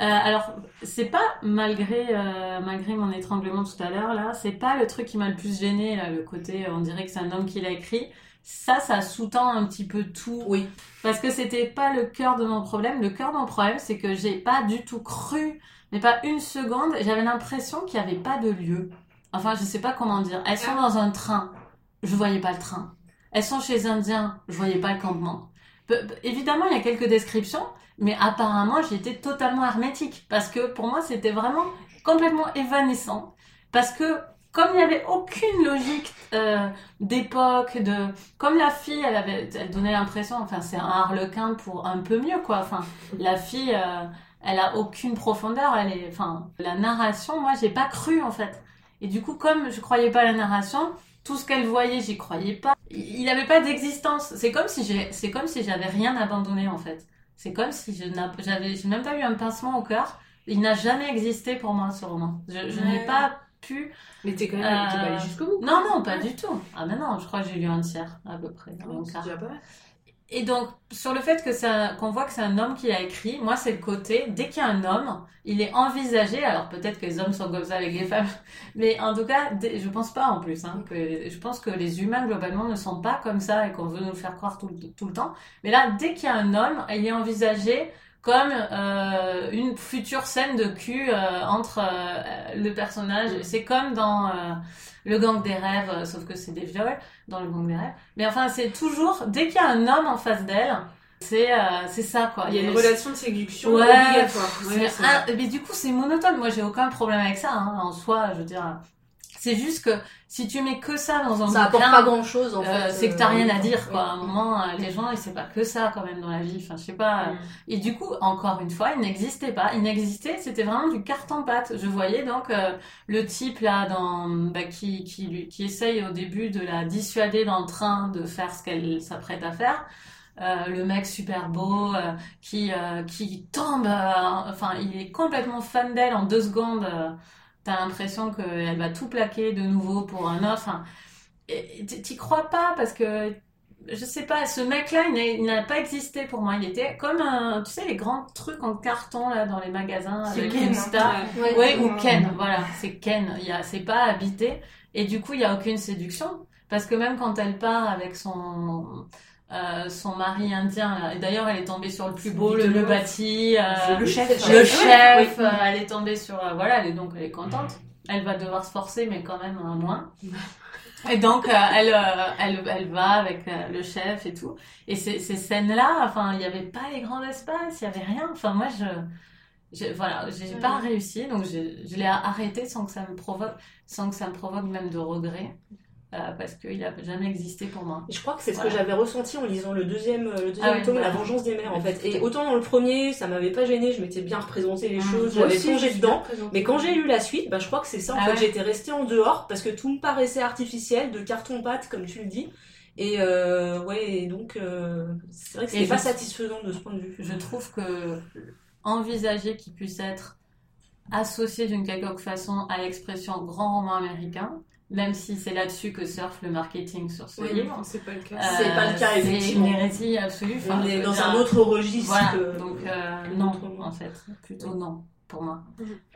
[SPEAKER 1] Euh, alors, c'est pas malgré euh, malgré mon étranglement tout à l'heure là, c'est pas le truc qui m'a le plus gêné là, le côté on dirait que c'est un homme qui l'a écrit. Ça, ça sous-tend un petit peu tout.
[SPEAKER 4] Oui.
[SPEAKER 1] Parce que c'était pas le cœur de mon problème. Le cœur de mon problème, c'est que j'ai pas du tout cru, mais pas une seconde. J'avais l'impression qu'il y avait pas de lieu. Enfin, je sais pas comment dire. Elles sont dans un train. Je voyais pas le train. Elles sont chez Indiens. Je voyais pas le campement. Évidemment, il y a quelques descriptions, mais apparemment, j'étais totalement hermétique. Parce que pour moi, c'était vraiment complètement évanescent. Parce que comme il n'y avait aucune logique euh, d'époque, de comme la fille, elle avait, elle donnait l'impression, enfin c'est un harlequin pour un peu mieux quoi. Enfin la fille, euh, elle a aucune profondeur. Elle est, enfin la narration, moi j'ai pas cru en fait. Et du coup comme je croyais pas à la narration, tout ce qu'elle voyait, j'y croyais pas. Il n'avait pas d'existence. C'est comme si j'ai, c'est comme si j'avais rien abandonné en fait. C'est comme si je n'avais même pas eu un pincement au cœur. Il n'a jamais existé pour moi ce roman. Je, n'ai pas pu.
[SPEAKER 4] Mais t'es quand même pas allé euh, jusqu'au bout.
[SPEAKER 1] Non, non, pas du tout. Ah, mais non, je crois que j'ai lu un tiers à peu près.
[SPEAKER 4] Ah, déjà pas
[SPEAKER 1] et donc, sur le fait que ça, qu'on voit que c'est un homme qui l'a écrit, moi, c'est le côté, dès qu'il y a un homme, il est envisagé, alors peut-être que les hommes sont comme ça avec les femmes, mais en tout cas, je pense pas en plus, hein, que, je pense que les humains, globalement, ne sont pas comme ça et qu'on veut nous faire croire tout, tout le temps. Mais là, dès qu'il y a un homme, il est envisagé comme euh, une future scène de cul euh, entre euh, le personnage. Mm. C'est comme dans le gang des rêves, sauf que c'est des viols dans le gang des rêves. Mais enfin, c'est toujours dès qu'il y a un homme en face d'elle. C'est c'est ça quoi.
[SPEAKER 4] Il y a une relation de séduction ouais, obligatoire.
[SPEAKER 1] Ouais, mais du coup c'est monotone. Moi j'ai aucun problème avec ça hein. en soi. Je veux dire, c'est juste que si tu mets que ça dans un
[SPEAKER 2] ça apporte pas grand chose en euh,
[SPEAKER 1] fait. C'est que t'as rien à dire quoi. À un moment, euh, les gens, ils savent pas que ça quand même dans la vie. Enfin, je sais pas. Mm. Et du coup, encore une fois, il n'existait pas. Il n'existait. C'était vraiment du carton pâte. Je voyais donc euh, le type là dans bah, qui qui qui essaye au début de la dissuader dans le train de faire ce qu'elle s'apprête à faire. Euh, le mec super beau qui qui tombe enfin il est complètement fan d'elle en deux secondes T'as l'impression qu'elle va tout plaquer de nouveau pour un. Enfin, t'y crois pas parce que je sais pas, ce mec-là, il n'a pas existé pour moi. Il était comme un, tu sais, les grands trucs en carton là dans les magasins avec
[SPEAKER 3] Ken,
[SPEAKER 1] Insta. Ouais, ou Ken, voilà, c'est Ken. Il y a, c'est pas habité. Et du coup, il y a aucune séduction parce que même quand elle part avec son euh, son mari indien, et d'ailleurs elle est tombée sur le plus beau, le, le bâti, euh,
[SPEAKER 3] le chef,
[SPEAKER 1] le chef, euh, elle est tombée sur, voilà, elle est donc elle est contente. Elle va devoir se forcer, mais quand même moins. Et donc, elle, elle, elle va avec le chef et tout. Et ces, ces scènes-là, enfin, il n'y avait pas les grands espaces, il n'y avait rien. Enfin, moi, je, je voilà, j'ai pas réussi, donc je, je l'ai arrêté sans que ça me provoque, sans que ça me provoque même de regret. Euh, parce qu'il n'a jamais existé pour moi.
[SPEAKER 2] Et je crois que c'est ce que j'avais ressenti en lisant le deuxième, le deuxième ah tome, La Vengeance des mères, en fait. Et autant dans le premier, ça m'avait pas gêné, je m'étais bien représenté les mmh. choses, j'avais plongé dedans. Mais quand j'ai lu la suite, bah, je crois que c'est ça, en ah fait, j'étais restée en dehors parce que tout me paraissait artificiel, de carton-pâte, comme tu le dis. Et euh, ouais, et donc, euh, c'est vrai que c'était pas satisfaisant de ce point de vue.
[SPEAKER 1] Je trouve que envisager qu'il puisse être associé d'une quelconque façon à l'expression grand roman américain, même si c'est là-dessus que surfe le marketing sur ce
[SPEAKER 2] oui,
[SPEAKER 1] livre.
[SPEAKER 2] C'est pas le cas. Euh, c'est pas le cas, effectivement.
[SPEAKER 1] C'est une hérésie absolue.
[SPEAKER 2] Enfin, On est dans un autre registre.
[SPEAKER 1] Voilà, donc euh, non, en fait. Plutôt non, pour moi.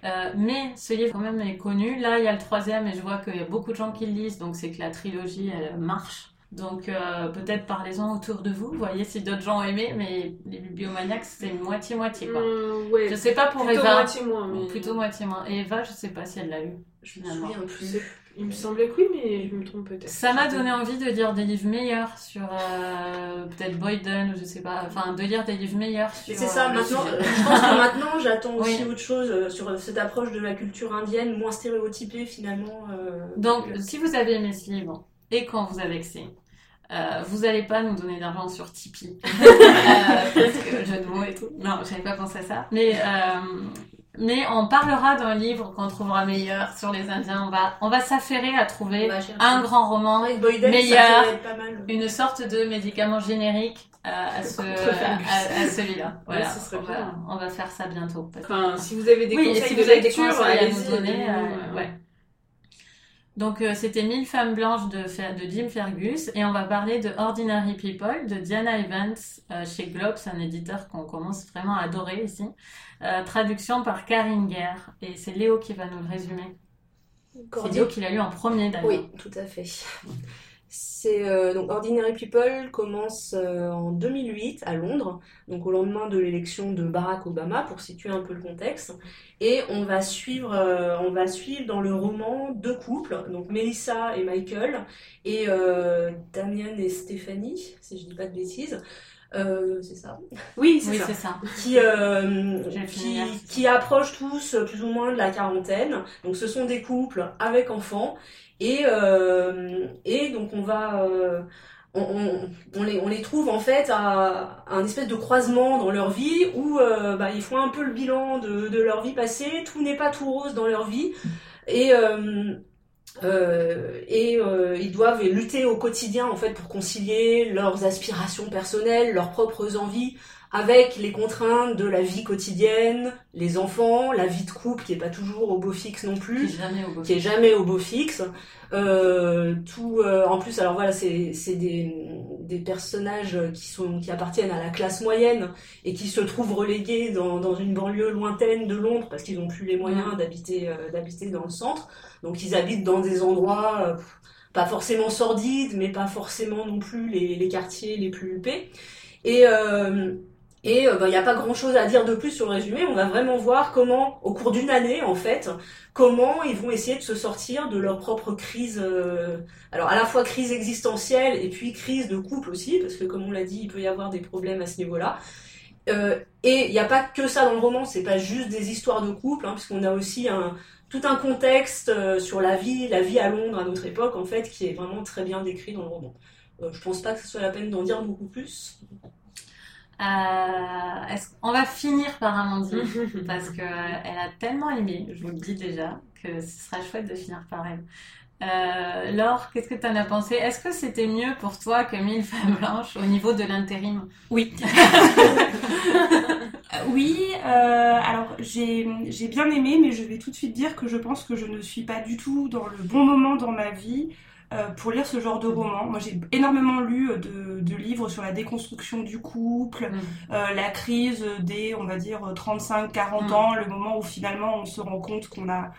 [SPEAKER 1] Euh, mais ce livre, quand même, est connu. Là, il y a le troisième et je vois qu'il y a beaucoup de gens qui le lisent, donc c'est que la trilogie, elle marche. Donc euh, peut-être parlez-en autour de vous, voyez si d'autres gens ont aimé, mais les bibliomaniacs c'est moitié-moitié quoi.
[SPEAKER 2] Mmh, ouais.
[SPEAKER 1] Je sais pas pour
[SPEAKER 2] plutôt
[SPEAKER 1] Eva.
[SPEAKER 2] Moitié moins, mais...
[SPEAKER 1] Plutôt moitié moins. Et Eva, je sais pas si elle l'a lu.
[SPEAKER 2] Je me souviens plus.
[SPEAKER 4] Il me semblait que oui, mais je me trompe peut-être.
[SPEAKER 1] Ça m'a donné envie de lire des livres meilleurs sur euh, peut-être Boyden ou je sais pas, enfin de lire des livres meilleurs sur.
[SPEAKER 2] C'est ça.
[SPEAKER 1] euh,
[SPEAKER 2] maintenant, je pense que maintenant j'attends aussi
[SPEAKER 1] Oui.
[SPEAKER 2] autre chose euh, sur cette approche de la culture indienne, moins stéréotypée finalement. euh,
[SPEAKER 1] Donc
[SPEAKER 2] que-
[SPEAKER 1] si vous avez aimé ce livre et quand vous avez vexé, euh, vous allez pas nous donner d'argent sur Tipeee euh, parce que jeu de mots et tout. Non, j'avais pas pensé à ça. Mais euh, mais on parlera d'un livre qu'on trouvera meilleur sur les Indiens. On va on va s'affairer à trouver un grand roman,
[SPEAKER 2] Ouais,
[SPEAKER 1] meilleur, une sorte de médicament générique euh, à ce à, à celui-là. Voilà,
[SPEAKER 4] ce
[SPEAKER 1] on, va,
[SPEAKER 4] bien.
[SPEAKER 1] on va faire ça bientôt.
[SPEAKER 4] Enfin, si vous avez des
[SPEAKER 1] oui,
[SPEAKER 4] conseils
[SPEAKER 1] si
[SPEAKER 4] de lecture,
[SPEAKER 1] à nous donner,
[SPEAKER 4] donnez-nous,
[SPEAKER 1] euh, ouais. Donc euh, c'était Mille femmes blanches de, Jim Fergus et on va parler de Ordinary People de Diana Evans euh, chez Globes, un éditeur qu'on commence vraiment à adorer ici. Euh, traduction par Karine Guerre et c'est Léo qui va nous le résumer. C'est. Léo qui l'a lu en premier d'ailleurs.
[SPEAKER 2] Oui, tout à fait. C'est euh, donc Ordinary People commence euh, en 2008 à Londres, donc au lendemain de l'élection de Barack Obama pour situer un peu le contexte. Et on va suivre, euh, on va suivre dans le roman deux couples, donc Melissa et Michael et euh, Damien et Stéphanie, si je dis pas de bêtises. Euh, c'est ça? Oui, c'est
[SPEAKER 1] Oui,
[SPEAKER 2] ça qui, euh, qui, qui approchent tous euh, plus ou moins de la quarantaine. Donc ce sont des couples avec enfants. Et, euh, et donc on va... euh, on, les, trouve en fait à, un espèce de croisement dans leur vie où euh, bah, ils font un peu le bilan de, leur vie passée, tout n'est pas tout rose dans leur vie. Et, et ils doivent lutter au quotidien en fait pour concilier leurs aspirations personnelles, leurs propres envies avec les contraintes de la vie quotidienne, les enfants, la vie de couple qui est pas toujours au beau fixe non
[SPEAKER 1] Qui
[SPEAKER 2] plus
[SPEAKER 1] est jamais au beau.
[SPEAKER 2] qui est jamais au beau fixe. Euh, tout, euh, en plus, alors voilà, c'est des, des personnages qui sont qui appartiennent à la classe moyenne et qui se trouvent relégués dans, dans une banlieue lointaine de Londres parce qu'ils n'ont plus les moyens d'habiter euh, d'habiter dans le centre. Donc ils habitent dans des endroits pas forcément sordides, mais pas forcément non plus les, les quartiers les plus huppés. Et euh, et euh, il n'y a pas grand chose à dire de plus sur le résumé. On va vraiment voir comment, au cours d'une année, en fait, comment ils vont essayer de se sortir de leur propre crise. euh, alors, à la fois crise existentielle et puis crise de couple aussi, parce que comme on l'a dit, il peut y avoir des problèmes à ce niveau-là. Euh, et il n'y a pas que ça dans le roman, c'est pas juste des histoires de couple, hein, puisqu'on a aussi tout un contexte euh, sur la vie, la vie à Londres à notre époque, en fait, qui est vraiment très bien décrit dans le roman. Euh, je pense pas que ce soit la peine d'en dire beaucoup plus.
[SPEAKER 1] Euh, on va finir par Amandine parce que euh, elle a tellement aimé, je vous le dis déjà, que ce sera chouette de finir par elle. Euh, Laure, qu'est-ce que tu en as pensé? Est-ce que c'était mieux pour toi que Mille femmes blanches au niveau de l'intérim?
[SPEAKER 3] Oui. oui, euh, alors j'ai bien aimé, mais je vais tout de suite dire que je pense que je ne suis pas du tout dans le bon moment dans ma vie euh, pour lire ce genre de roman. Moi, j'ai énormément lu euh, de, livres sur la déconstruction du couple, mm. euh, la crise des, on va dire, 35-40 mm. ans, le moment où finalement on se rend compte qu'on a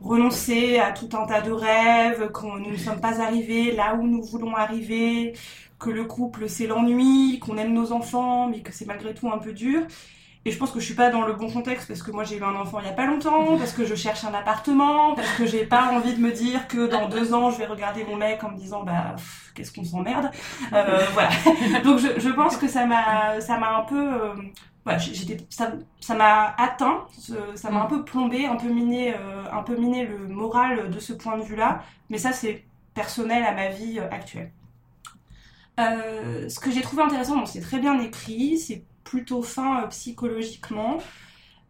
[SPEAKER 3] renoncé à tout un tas de rêves, qu'on nous ne sommes pas arrivés là où nous voulons arriver, que le couple c'est l'ennui, qu'on aime nos enfants, mais que c'est malgré tout un peu dur. Et je pense que je suis pas dans le bon contexte parce que moi j'ai eu un enfant il y a pas longtemps, parce que je cherche un appartement, parce que j'ai pas envie de me dire que dans deux ans je vais regarder mon mec en me disant bah qu'est-ce qu'on s'emmerde. Euh, voilà. Donc je, je, pense que ça m'a ça m'a un peu euh, voilà, j'étais ça ça m'a atteint, ça m'a un peu plombé, un peu miné euh, un peu miné le moral de ce point de vue là. Mais ça c'est personnel à ma vie euh, actuelle. Euh, ce que j'ai trouvé intéressant, bon, c'est très bien écrit, c'est plutôt fin euh, psychologiquement.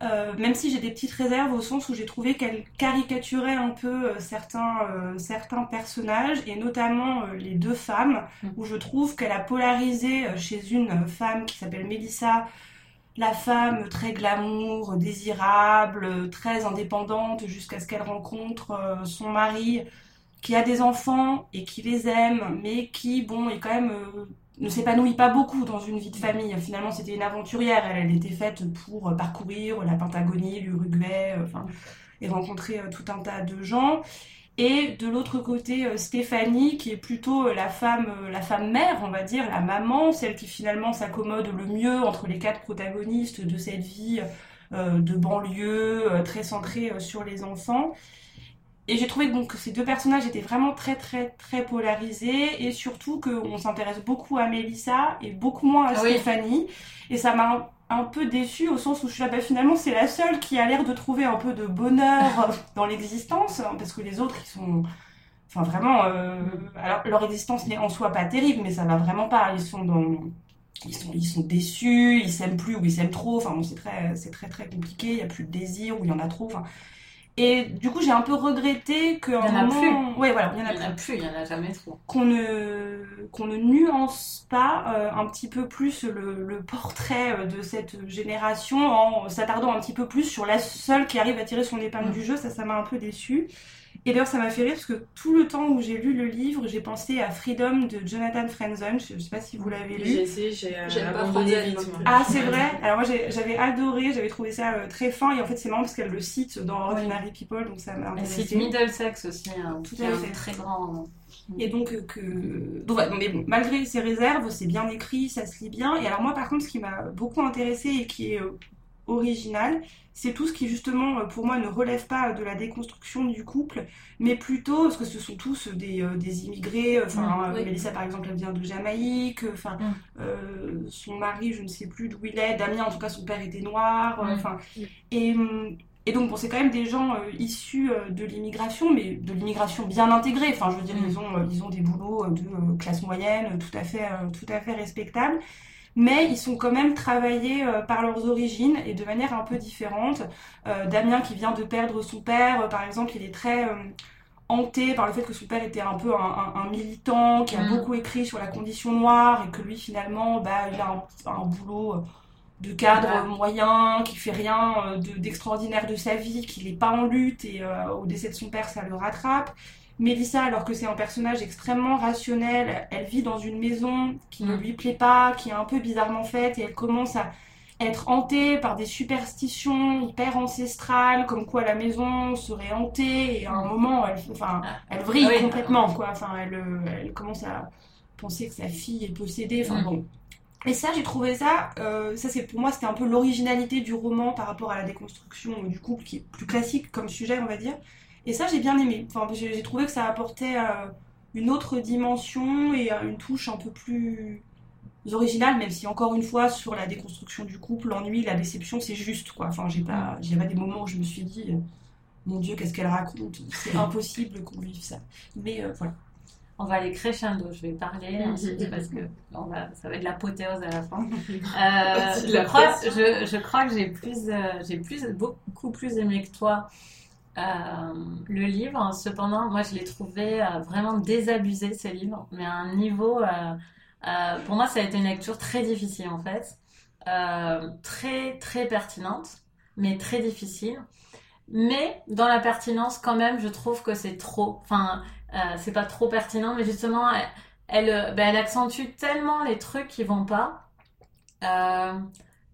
[SPEAKER 3] Euh, même si j'ai des petites réserves au sens où j'ai trouvé qu'elle caricaturait un peu euh, certains, certains personnages, et notamment les deux femmes, mm. où je trouve qu'elle a polarisé chez une femme qui s'appelle Mélissa, la femme très glamour, désirable, très indépendante, jusqu'à ce qu'elle rencontre son mari, qui a des enfants et qui les aime, mais qui, bon, est quand même ne s'épanouit pas beaucoup dans une vie de famille. Finalement, c'était une aventurière. Elle, était faite pour parcourir la Pentagonie, l'Uruguay, euh, et rencontrer euh, tout un tas de gens. Et de l'autre côté, euh, Stéphanie, qui est plutôt la femme, la femme mère, on va dire, la maman, celle qui finalement s'accommode le mieux entre les quatre protagonistes de cette vie de banlieue, très centrée sur les enfants. Et j'ai trouvé que ces deux personnages étaient vraiment très très très polarisés et surtout qu'on s'intéresse beaucoup à Mélissa et beaucoup moins à ah Stéphanie. Et ça m'a un, peu déçue au sens où je suis là, bah, finalement c'est la seule qui a l'air de trouver un peu de bonheur dans l'existence hein, parce que les autres ils sont... Enfin vraiment, euh, alors leur existence n'est en soi pas terrible mais ça va vraiment pas. Ils sont dans... Ils sont, ils sont déçus, ils s'aiment plus ou ils s'aiment trop. Enfin bon, c'est très, c'est très très compliqué. Il y a plus de désir ou il y en a trop. Enfin, et du coup, j'ai un peu regretté qu'à un moment.
[SPEAKER 1] Plus.
[SPEAKER 3] Ouais, voilà, il y en
[SPEAKER 1] a, il y en plus. Il y en a jamais trop.
[SPEAKER 3] Qu'on ne, qu'on ne nuance pas euh, un petit peu plus le, le, portrait euh, de cette génération en s'attardant un petit peu plus sur la seule qui arrive à tirer son épingle mm. du jeu. Ça, ça m'a un peu déçu. Et d'ailleurs, ça m'a fait rire parce que tout le temps où j'ai lu le livre, j'ai pensé à Freedom de Jonathan Franzen. Je ne sais pas si vous l'avez lu.
[SPEAKER 4] J'ai essayé, j'ai euh, abandonné vite.
[SPEAKER 3] Ah, c'est vrai Alors moi, j'avais adoré, j'avais trouvé ça euh, très fin. Et en fait, c'est marrant parce qu'elle le cite dans Ordinary People, donc ça m'a
[SPEAKER 1] Elle cite Middlesex aussi, hein, tout à fait. très grand.
[SPEAKER 3] Et donc, euh, que... donc, mais bon, malgré ses réserves, c'est bien écrit, ça se lit bien. Et alors moi, par contre, ce qui m'a beaucoup intéressé et qui est original, c'est tout ce qui justement euh, pour moi ne relève pas de la déconstruction du couple, mais plutôt parce que ce sont tous des, euh, des immigrés. Enfin, mmh, Mélissa par exemple, elle vient de Jamaïque. Enfin, mmh. son mari, je ne sais plus d'où il est. Damien, en tout cas, son père était noir. Mmh. Enfin, et et donc, bon, c'est quand même des gens issus de l'immigration, mais de l'immigration bien intégrée. Enfin, je veux dire, ils, ont, ils ont des boulots de classe moyenne tout à fait, tout à fait respectables mais ils sont quand même travaillés euh, par leurs origines et de manière un peu différente. Euh, Damien qui vient de perdre son père, euh, par exemple, il est très hanté par le fait que son père était un peu un, militant, qui a mm. beaucoup écrit sur la condition noire et que lui finalement, bah, il a un, boulot de cadre moyen, qui fait rien d'extraordinaire de, sa vie, qu'il n'est pas en lutte et au décès de son père, ça le rattrape. Mélissa, alors que c'est un personnage extrêmement rationnel, elle vit dans une maison qui ne mm. lui plaît pas, qui est un peu bizarrement faite, et elle commence à être hantée par des superstitions hyper ancestrales, comme quoi la maison serait hantée, et à un mm. moment, elle, enfin, elle vrille ah complètement, quoi. Enfin, elle, elle, commence à penser que sa fille est possédée, enfin mm. bon. Et ça, j'ai trouvé ça, euh, ça c'est pour moi, c'était un peu l'originalité du roman par rapport à la déconstruction du couple, qui est plus classique comme sujet, on va dire. Et ça, j'ai bien aimé. Enfin, j'ai trouvé que ça apportait euh, une autre dimension et euh, une touche un peu plus originale, même si encore une fois, sur la déconstruction du couple, l'ennui, la déception, c'est juste, quoi. Enfin, j'ai pas, j'ai pas des moments où je me suis dit, euh, mon Dieu, qu'est-ce qu'elle raconte? C'est impossible qu'on vive ça. Mais voilà.
[SPEAKER 1] On va aller crescendo, je vais parler ensuite parce que ça va être l'apothéose à la fin. je, crois, je, je, crois, que j'ai plus, j'ai plus, beaucoup plus aimé que toi le livre, cependant, moi je l'ai trouvé vraiment désabusé, ce livre, mais à un niveau. pour moi, ça a été une lecture très difficile en fait. très, très pertinente, mais très difficile. Mais dans la pertinence, quand même, je trouve que c'est trop. Enfin, c'est pas trop pertinent, mais justement, elle, ben, elle accentue tellement les trucs qui vont pas euh,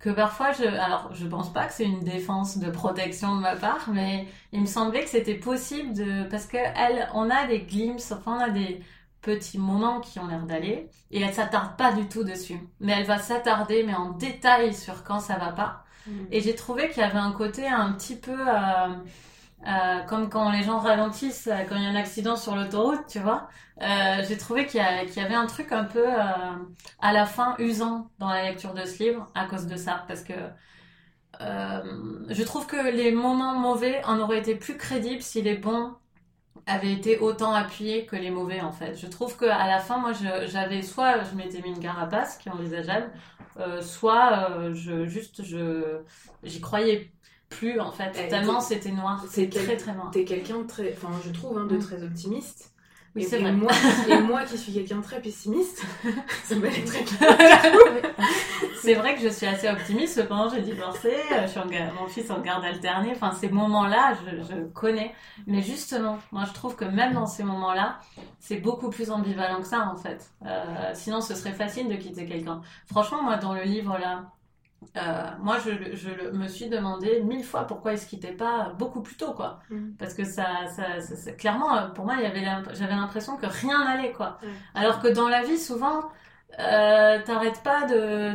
[SPEAKER 1] que parfois je alors je pense pas que c'est une défense de protection de ma part mais il me semblait que c'était possible de parce que elle on a des glimpses enfin on a des petits moments qui ont l'air d'aller et elle s'attarde pas du tout dessus mais elle va s'attarder mais en détail sur quand ça va pas mm. et j'ai trouvé qu'il y avait un côté un petit peu euh, euh, comme quand les gens ralentissent euh, quand il y a un accident sur l'autoroute, tu vois. Euh, j'ai trouvé qu'il y, avait un truc un peu à la fin usant dans la lecture de ce livre à cause de ça, parce que je trouve que les moments mauvais en auraient été plus crédibles si les bons avaient été autant appuyés que les mauvais en fait. Je trouve que à la fin, moi, j'avais soit je m'étais mis une carapace qui est envisageable, soit je juste je j'y croyais plus en fait. Eh, tellement c'était noir. C'est très très noir.
[SPEAKER 4] T'es quelqu'un de très, enfin je trouve, hein, de mm. très optimiste. Oui, c'est vrai. Moi, et moi qui suis quelqu'un de très pessimiste, ça très
[SPEAKER 1] c'est vrai que je suis assez optimiste. Cependant, j'ai divorcé, je suis en, mon fils en garde alternée. Enfin, ces moments-là, je, je, connais. Mais justement, moi, je trouve que même dans ces moments-là, c'est beaucoup plus ambivalent que ça, en fait. Euh, sinon, ce serait facile de quitter quelqu'un. Franchement, moi, dans le livre là, euh, moi, je, je, me suis demandé mille fois pourquoi est-ce quittait pas beaucoup plus tôt, quoi. Mm. Parce que ça, ça, clairement, pour moi, j'avais l'impression que rien n'allait, quoi. Alors que dans la vie, souvent, euh, t'arrêtes pas de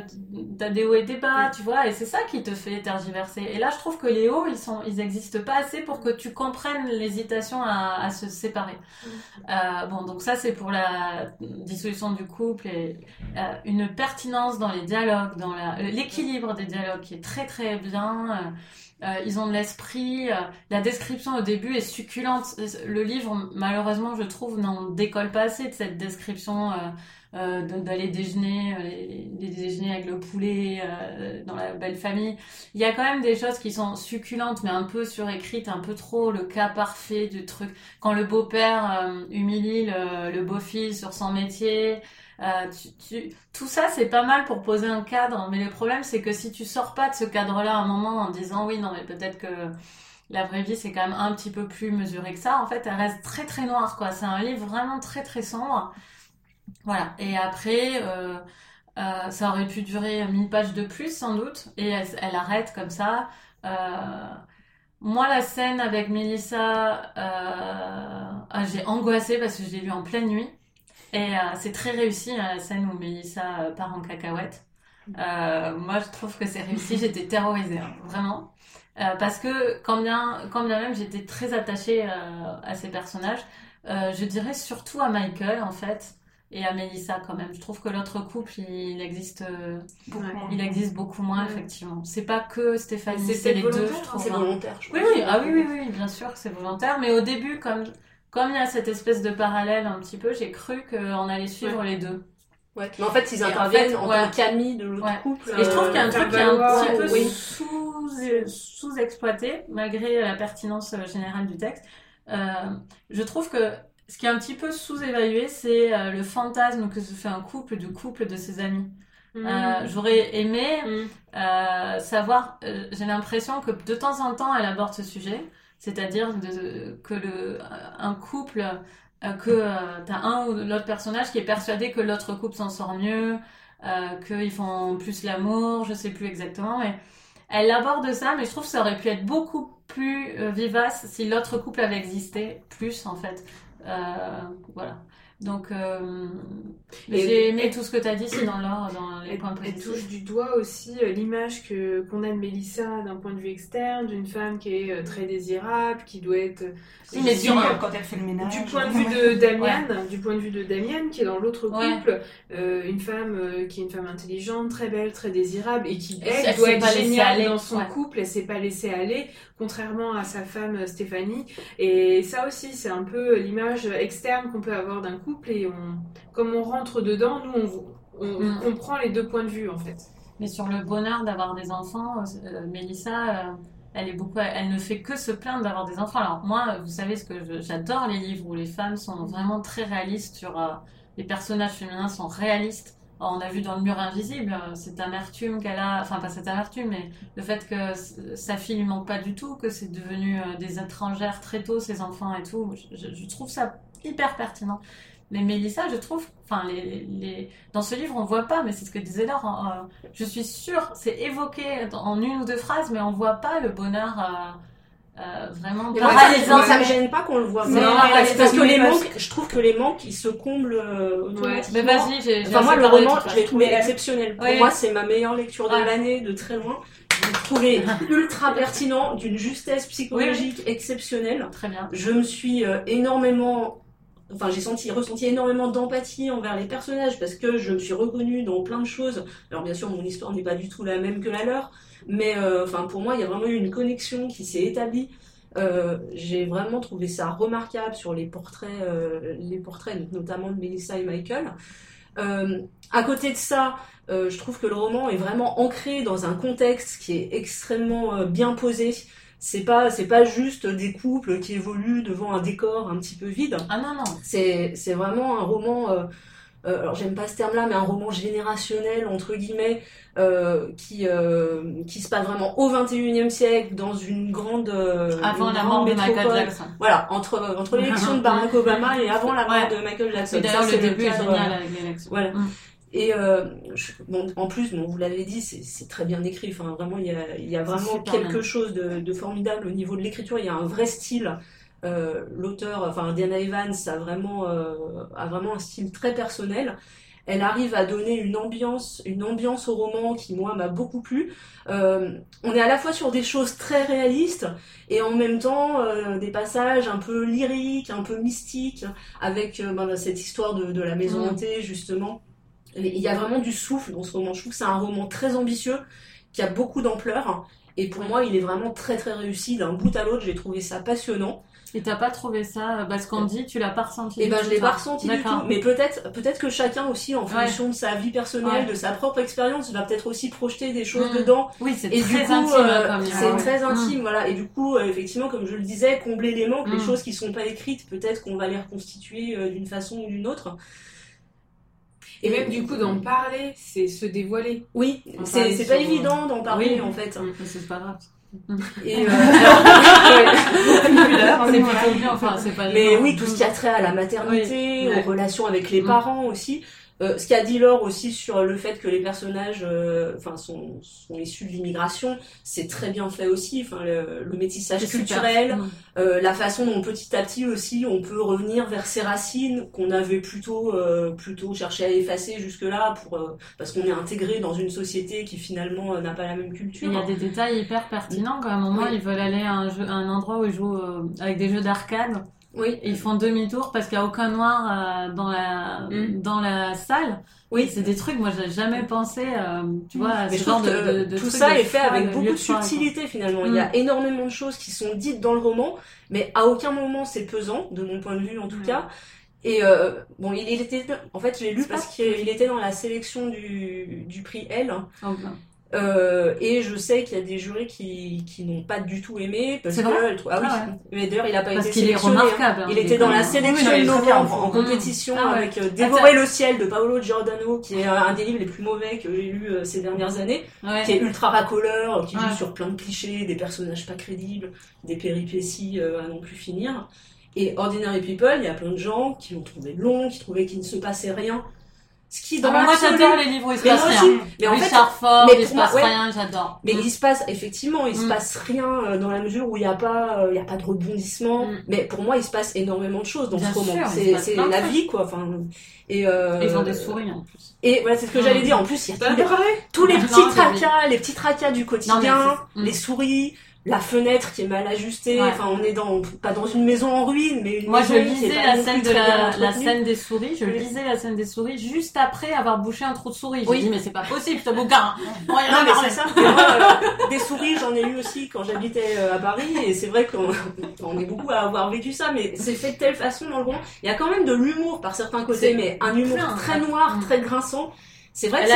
[SPEAKER 1] t'as des hauts et des bas tu vois et c'est ça qui te fait tergiverser et là je trouve que les hauts ils sont ils existent pas assez pour que tu comprennes l'hésitation à, à, se séparer mm. euh, bon donc ça c'est pour la dissolution du couple et euh, une pertinence dans les dialogues dans l'équilibre des dialogues qui est très très bien euh, ils ont de l'esprit. la description au début est succulente. Le livre, malheureusement, je trouve, n'en décolle pas assez de cette description euh, d'aller déjeuner, euh, les, déjeuner avec le poulet euh, dans la belle famille. Il y a quand même des choses qui sont succulentes, mais un peu surécrites, un peu trop le cas parfait du truc. Quand le beau-père humilie le, le beau-fils sur son métier, tout ça, c'est pas mal pour poser un cadre, mais le problème, c'est que si tu sors pas de ce cadre-là à un moment en disant oui, non, mais peut-être que la vraie vie, c'est quand même un petit peu plus mesuré que ça, en fait, elle reste très très noire, quoi. C'est un livre vraiment très très sombre. Voilà. Et après, euh, euh, ça aurait pu durer 1000 pages de plus, sans doute. Et elle, arrête comme ça. Euh, moi, la scène avec Melissa, ah, j'ai angoissé parce que je l'ai lu en pleine nuit. Et c'est très réussi, hein, la scène où Melissa part en cacahuète. moi, je trouve que c'est réussi. J'étais terrorisée, hein, vraiment. parce que quand bien, quand bien même j'étais très attachée à ces personnages, je dirais surtout à Michael en fait et à Mélissa quand même. Je trouve que l'autre couple, il existe, euh, beaucoup il existe beaucoup moins effectivement. C'est pas que Stéphanie, c'est les deux, je trouve.
[SPEAKER 2] C'est hein. volontaire.
[SPEAKER 1] Je oui, oui, ah oui, oui, oui, bien sûr que c'est volontaire. Mais au début, comme comme il y a cette espèce de parallèle un petit peu, j'ai cru qu'on allait suivre les deux.
[SPEAKER 2] Ouais. Mais en fait, ils interviennent en, tant qu'amis de l'autre couple.
[SPEAKER 1] Et je trouve qu'il y a un truc qui est un petit peu sous, sous-exploité, malgré la pertinence euh, générale du texte. Euh, je trouve que ce qui est un petit peu sous-évalué, c'est euh, le fantasme que se fait un couple du couple de ses amis. Mm. Euh, J'aurais aimé mm. euh, savoir, j'ai l'impression que de temps en temps elle aborde ce sujet, c'est-à-dire que le, un couple, que tu as un ou l'autre personnage qui est persuadé que l'autre couple s'en sort mieux, qu'ils font plus l'amour, je sais plus exactement, mais elle aborde ça, mais je trouve que ça aurait pu être beaucoup plus vivace si l'autre couple avait existé plus en fait. Euh, voilà. Donc, euh, j'ai aimé tout ce que tu as dit, c'est dans l'ordre, dans les points positifs.
[SPEAKER 4] Elle touche du doigt aussi euh, l'image que qu'on a de Mélissa d'un point de vue externe, d'une femme qui est très désirable, qui doit être.
[SPEAKER 3] Oui, mais du, quand elle fait le ménage.
[SPEAKER 4] Du point de vue de Damian, du point de vue de Damian, qui est dans l'autre couple, une femme qui est une femme intelligente, très belle, très désirable, et qui elle, doit être géniale dans son couple, elle s'est pas laissée aller, contrairement à sa femme Stéphanie. Et ça aussi, c'est un peu l'image externe qu'on peut avoir d'un couple et on, comme on rentre dedans, nous, on, mm. comprend les deux points de vue en fait.
[SPEAKER 1] Mais sur le bonheur d'avoir des enfants, euh, Mélissa, euh, elle est beaucoup, elle ne fait que se plaindre d'avoir des enfants. Alors moi, vous savez ce que j'adore les livres où les femmes sont vraiment très réalistes sur euh, les personnages féminins sont réalistes. On a vu dans le mur invisible euh, cette amertume qu'elle a, enfin pas cette amertume, mais le fait que sa fille lui manque pas du tout, que c'est devenu euh, des étrangères très tôt ses enfants et tout. Je, trouve ça hyper pertinent. Mais Mélissa, je trouve, enfin, les, les, dans ce livre, on voit pas, mais c'est ce que disait Laure. Euh, je suis sûre, c'est évoqué en une ou deux phrases, mais on voit pas le bonheur. Euh vraiment
[SPEAKER 2] paralysant. Ça, me gêne pas qu'on le voit. Non, parce, parce, que les manques, je trouve que les manques, ils se comblent euh,
[SPEAKER 1] Mais vas-y, j'ai.
[SPEAKER 2] Enfin, moi, le roman, je l'ai trouvé exceptionnel. Pour moi, c'est ma meilleure lecture de l'année, de très loin. Je l'ai trouvé ultra pertinent, d'une justesse psychologique exceptionnelle.
[SPEAKER 1] Très bien.
[SPEAKER 2] Je me suis énormément enfin j'ai senti ressenti énormément d'empathie envers les personnages parce que je me suis reconnue dans plein de choses alors bien sûr mon histoire n'est pas du tout la même que la leur mais euh, enfin pour moi il y a vraiment eu une connexion qui s'est établie euh, j'ai vraiment trouvé ça remarquable sur les portraits euh, les portraits notamment de Melissa et Michael à côté de ça je trouve que le roman est vraiment ancré dans un contexte qui est extrêmement bien posé c'est pas c'est pas juste des couples qui évoluent devant un décor un petit peu vide.
[SPEAKER 1] Ah non non.
[SPEAKER 2] C'est c'est vraiment un roman euh, euh, alors j'aime pas ce terme-là, mais un roman générationnel entre guillemets euh, qui euh, qui se passe vraiment au 21e siècle dans une grande
[SPEAKER 1] euh, avant la mort de Michael Jackson.
[SPEAKER 2] Voilà, entre entre l'élection de Barack Obama et avant la mort de Michael Jackson.
[SPEAKER 1] D'ailleurs le début est génial avec l'élection.
[SPEAKER 2] Voilà. Mm. Et euh, bon, en plus, bon, vous l'avez dit, c'est très bien écrit. Enfin, vraiment, il y a, y a vraiment quelque chose de, de, formidable au niveau de l'écriture. Il y a un vrai style. Euh, L'auteur, enfin Diana Evans, a vraiment, euh, a vraiment un style très personnel. Elle arrive à donner une ambiance, une ambiance au roman qui moi m'a beaucoup plu. Euh, on est à la fois sur des choses très réalistes et en même temps des passages un peu lyriques, un peu mystiques, avec ben, cette histoire de, de la maison mm. hantée justement il y a vraiment du souffle dans ce roman. Je trouve que c'est un roman très ambitieux, qui a beaucoup d'ampleur. Et pour moi, il est vraiment très très réussi. D'un bout à l'autre, j'ai trouvé ça passionnant.
[SPEAKER 1] Et t'as pas trouvé ça, parce qu'on dit, tu l'as pas ressenti
[SPEAKER 2] Eh ben, je l'ai pas ressenti du tout. Mais peut-être, peut-être que chacun aussi, en fonction de sa vie personnelle, de sa propre expérience, va peut-être aussi projeter des choses mm. dedans.
[SPEAKER 1] Oui, c'est très intime. Euh,
[SPEAKER 2] c'est très mm. intime, voilà. Et du coup, euh, effectivement, comme je le disais, combler les manques, les mm. choses qui sont pas écrites, peut-être qu'on va les reconstituer euh, d'une façon ou d'une autre.
[SPEAKER 4] Et même du coup d'en parler, c'est se dévoiler.
[SPEAKER 2] Oui, c'est pas évident d'en parler en fait.
[SPEAKER 1] C'est pas grave.
[SPEAKER 2] Et euh, Mais oui, tout ce qui a trait à la maternité, aux relations avec les mm. parents aussi. Euh, ce qu'a dit Laure aussi sur le fait que les personnages euh, enfin sont, sont issus de l'immigration, c'est très bien fait aussi. Enfin, le, le métissage culturel, mm. euh, la façon dont petit à petit aussi on peut revenir vers ses racines qu'on avait plutôt euh, plutôt cherché à effacer jusque là pour euh, parce qu'on est intégré dans une société qui finalement n'a pas la même culture.
[SPEAKER 1] Il y a des détails hyper pertinents quand à un moment ils veulent aller à un, jeu, à un endroit où ils jouent avec des jeux d'arcade
[SPEAKER 2] oui.
[SPEAKER 1] ils font demi-tour parce qu'il n'y a aucun noir euh, dans la mm. dans la salle.
[SPEAKER 2] Oui,
[SPEAKER 1] c'est des trucs. Moi, j'ai jamais pensé, euh, tu vois, à
[SPEAKER 2] ce genre de, de, Tout ça est fait avec beaucoup de subtilité finalement. Il y a mm. énormément de choses qui sont dites dans le roman, mais à aucun moment c'est pesant, de mon point de vue en tout cas. Et euh, bon, il, était, en fait, je l'ai lu parce qu'il était dans la sélection du, du prix L.
[SPEAKER 1] Oh,
[SPEAKER 2] euh, et je sais qu'il y a des jurés qui, qui n'ont pas du tout aimé parce que ah oui. Ah mais d'ailleurs il a pas
[SPEAKER 1] parce
[SPEAKER 2] été
[SPEAKER 1] sélectionné est remarquable,
[SPEAKER 2] hein. il était dans la sélection de novembre en compétition ah avec euh, Dévorer le ciel de Paolo Giordano qui est un des livres les plus mauvais que j'ai lu euh, ces dernières années qui est ultra racoleur qui joue sur plein de clichés des personnages pas crédibles des péripéties à non plus finir. Et Ordinary People il y a plein de gens qui l'ont trouvé long qui trouvaient qu'il ne se passait rien
[SPEAKER 1] ce qui dans ah, moi j'adore les livres où il se passe rien. Mais en fait, Ford, il se passe rien, j'adore.
[SPEAKER 2] Mais il se passe effectivement, il se mm. passe rien euh, dans la mesure où il n'y a pas, euh, il y a pas de rebondissement. Mm. Mais pour moi, il se passe énormément de choses dans ce roman. C'est la vie quoi. Enfin
[SPEAKER 1] et euh, ils ont des souris en plus.
[SPEAKER 2] Et voilà, c'est ce que j'allais dire. En plus, il y a tous les, petits tracas, les petits tracas du quotidien, les souris la fenêtre qui est mal ajustée. Enfin, on est dans pas dans une maison en ruine, mais une
[SPEAKER 1] Moi,
[SPEAKER 2] maison
[SPEAKER 1] je lisais la scène de la, la, scène des souris. Je lisais la scène des souris juste après avoir bouché un trou de souris. J'ai dit mais c'est pas possible ce bouquin.
[SPEAKER 2] non mais c'est ça. Euh, des souris, j'en ai eu aussi quand j'habitais euh, à Paris et c'est vrai qu'on on est beaucoup à avoir vécu ça, mais c'est fait de telle façon dans le roman. Il y a quand même de l'humour par certains côtés, mais un humour très noir, mm. très grinçant c'est vrai que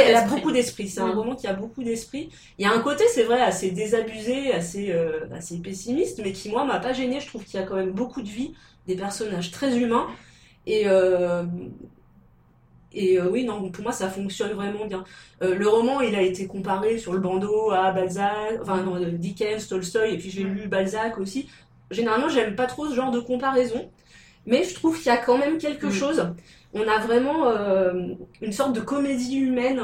[SPEAKER 2] elle, a, beaucoup d'esprit. C'est un mm. roman qui a beaucoup d'esprit. Il y a un côté, c'est vrai, assez désabusé, assez, euh, assez pessimiste, mais qui moi m'a pas gêné. Je trouve qu'il y a quand même beaucoup de vie, des personnages très humains. Et euh, et euh, oui, non, pour moi, ça fonctionne vraiment bien. le roman, il a été comparé sur le bandeau à Balzac, enfin non, Dickens, Tolstoy, et puis j'ai lu Balzac aussi. Généralement, j'aime pas trop ce genre de comparaison, mais je trouve qu'il y a quand même quelque mm. chose on a vraiment euh, une sorte de comédie humaine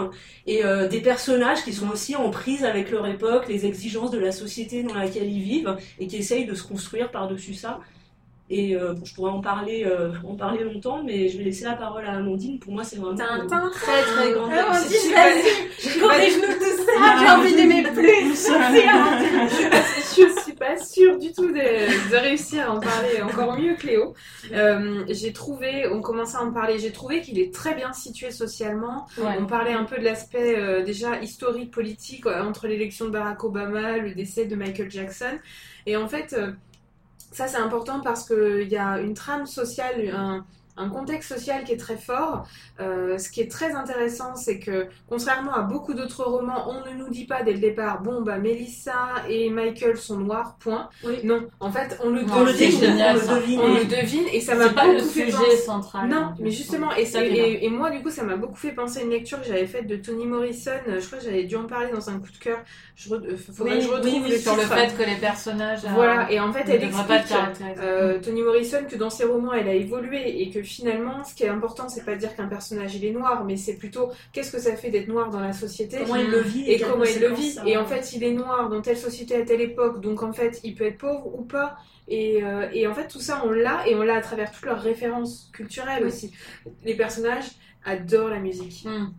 [SPEAKER 2] et euh, des personnages qui sont aussi en prise avec leur époque, les exigences de la société dans laquelle ils vivent et qui essayent de se construire par-dessus ça. Et euh, je pourrais en parler, en parler longtemps, mais je vais laisser la parole à Amandine. Pour moi, c'est vraiment un très très grand
[SPEAKER 1] Amandine, vas-y, corrige-nous tout ça, j'ai envie d'aimer plus.
[SPEAKER 4] je suis pas sûre du tout de, réussir à en parler encore mieux que Léo. Euh, j'ai trouvé, on commençait à en parler, j'ai trouvé qu'il est très bien situé socialement. On parlait un peu de l'aspect euh, déjà historique, politique, euh, entre l'élection de Barack Obama, le décès de Michael Jackson. Et en fait, ça c'est important parce qu'il y a une trame sociale, un un contexte social qui est très fort. Euh, ce qui est très intéressant, c'est que contrairement à beaucoup d'autres romans, on ne nous dit pas dès le départ, bon bah Melissa et Michael sont noirs, point. Non, en fait, on le, devine, on, le devine, et ça m'a beaucoup fait penser.
[SPEAKER 1] central.
[SPEAKER 4] Non, mais justement, et, et, et, moi du coup, ça m'a beaucoup fait penser à une lecture que j'avais faite de Toni Morrison. Je crois que j'avais dû en parler dans un coup de cœur. Je euh, faudrait que je retrouve
[SPEAKER 1] sur le fait que les personnages.
[SPEAKER 4] Voilà, et en fait, elle explique euh, Toni Morrison que dans ses romans, elle a évolué et que finalement, ce qui est important, c'est pas de dire qu'un personnage il est noir, mais c'est plutôt qu'est-ce que ça fait d'être noir dans la société,
[SPEAKER 2] comment il le vit
[SPEAKER 4] et, comment il le vit. Et en fait, il est noir dans telle société à telle époque, donc en fait, il peut être pauvre ou pas. Et, euh, et en fait, tout ça, on l'a et on l'a à travers toutes leurs références culturelles aussi. Les personnages adorent la musique. Hmm.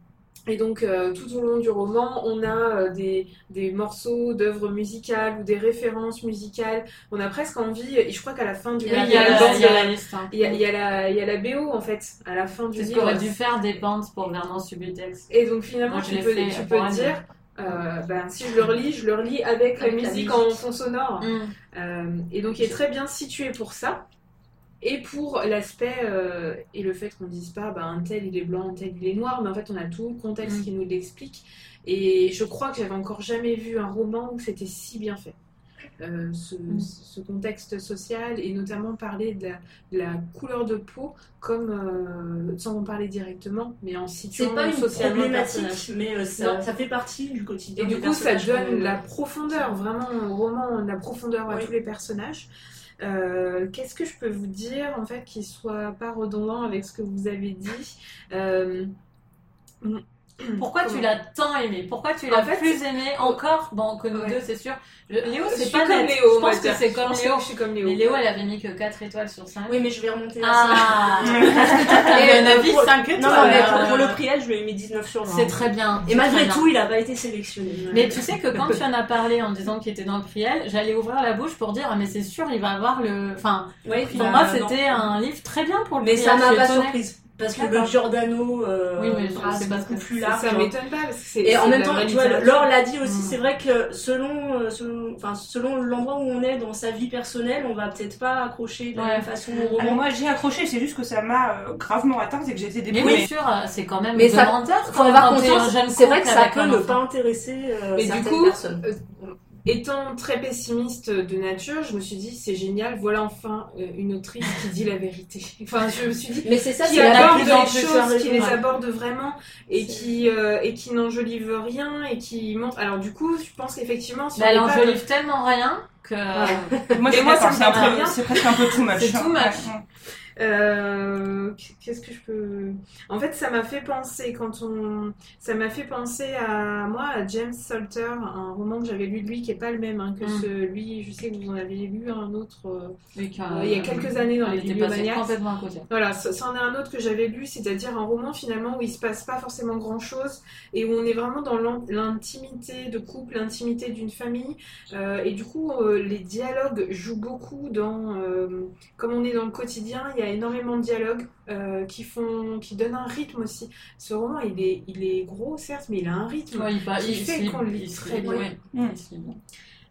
[SPEAKER 4] Et donc, euh, tout au long du roman, on a euh, des, des, morceaux d'œuvres musicales ou des références musicales. On a presque envie, et je crois qu'à la fin du
[SPEAKER 1] livre, il y a la
[SPEAKER 4] la BO, en fait, à la fin du livre.
[SPEAKER 1] C'est ce qu'aurait dû faire des bandes pour Vernon Subutex.
[SPEAKER 4] Et donc, finalement, tu, peux, tu peux dire, euh, ben, si je le relis, je le relis avec, la, musique en fond sonore. Mm. Et donc, il est très bien situé pour ça. Et pour l'aspect euh, et le fait qu'on ne dise pas bah, un tel il est blanc, un tel il est noir, mais en fait on a tout le contexte mm. qui nous l'explique. Et je crois que j'avais encore jamais vu un roman où c'était si bien fait. Euh, mm. ce, contexte social et notamment parler de la, couleur de peau comme euh, sans en parler directement mais en situant
[SPEAKER 2] c'est pas une problématique mais ça, ça, fait partie du quotidien
[SPEAKER 4] et du coup ça donne la profondeur vraiment au roman la profondeur à tous les personnages euh, qu'est-ce que je peux vous dire en fait qui soit pas redondant avec ce que vous avez dit? Euh,
[SPEAKER 1] pourquoi tu l'as tant aimé? Pourquoi tu l'as plus aimé encore? Bon, que nous deux, c'est sûr. Léo, c'est pas
[SPEAKER 4] comme Léo.
[SPEAKER 1] Je pense que c'est comme Léo.
[SPEAKER 4] Je suis comme Léo.
[SPEAKER 1] Mais Léo, elle avait mis que 4 étoiles sur 5.
[SPEAKER 2] Oui, mais je vais remonter
[SPEAKER 1] à ah. 5. Ah un avis 5 étoiles.
[SPEAKER 2] Non, mais pour, le prix je lui ai mis 19 sur 20.
[SPEAKER 1] C'est très bien.
[SPEAKER 2] Et malgré tout, il a pas été sélectionné.
[SPEAKER 1] Mais tu sais que quand tu en as parlé en disant qu'il était dans le prix j'allais ouvrir la bouche pour dire, ah, mais c'est sûr, il va avoir le. Enfin, pour moi, c'était un livre très bien pour le
[SPEAKER 2] Mais ça m'a pas surprise. Parce que le Giordano, euh,
[SPEAKER 1] oui, mais c'est beaucoup plus large.
[SPEAKER 4] Ça m'étonne pas. Parce que
[SPEAKER 2] et en même temps, tu vois, Laure l'a dit aussi, mm. c'est vrai que selon, euh, selon, enfin, selon l'endroit où on est dans sa vie personnelle, on va peut-être pas accrocher de la même façon au roman.
[SPEAKER 3] moi, j'ai accroché, c'est juste que ça m'a euh, gravement atteint, c'est que j'ai été débrouillée.
[SPEAKER 1] Mais bien sûr, c'est quand même mais ça,
[SPEAKER 2] faut avoir conscience. C'est vrai que ça peut ne pas intéresser mais certaines du coup, personnes
[SPEAKER 4] étant très pessimiste de nature, je me suis dit c'est génial, voilà enfin euh, une autrice qui dit la vérité. Enfin, je me suis dit
[SPEAKER 2] mais c'est ça
[SPEAKER 4] qui aborde les choses, qui les aborde vraiment et qui euh, et qui n'enjolive rien et qui montre. Alors du coup, je pense qu'effectivement,
[SPEAKER 1] bah, elle enjolive tellement rien que
[SPEAKER 3] moi, moi ça C'est presque un peu too much.
[SPEAKER 1] C'est too much.
[SPEAKER 4] Euh, qu'est-ce que je peux. En fait, ça m'a fait penser quand on. Ça m'a fait penser à moi, à James Salter, un roman que j'avais lu de lui qui est pas le même hein, que mm. celui. Je sais que vous en avez lu un autre euh, il y a quelques années dans les Bibliomaniacs.
[SPEAKER 1] complètement à côté.
[SPEAKER 4] Voilà, c'en est un autre que j'avais lu, c'est-à-dire un roman finalement où il se passe pas forcément grand-chose et où on est vraiment dans l'intimité de couple, l'intimité d'une famille. Euh, et du coup, les dialogues jouent beaucoup dans. comme on est dans le quotidien, il y a énormément de dialogues euh, qui font, qui donnent un rythme aussi. Ce roman, il est, il est gros certes, mais il a un rythme
[SPEAKER 1] il,
[SPEAKER 4] qui fait qu'on le lit très bien.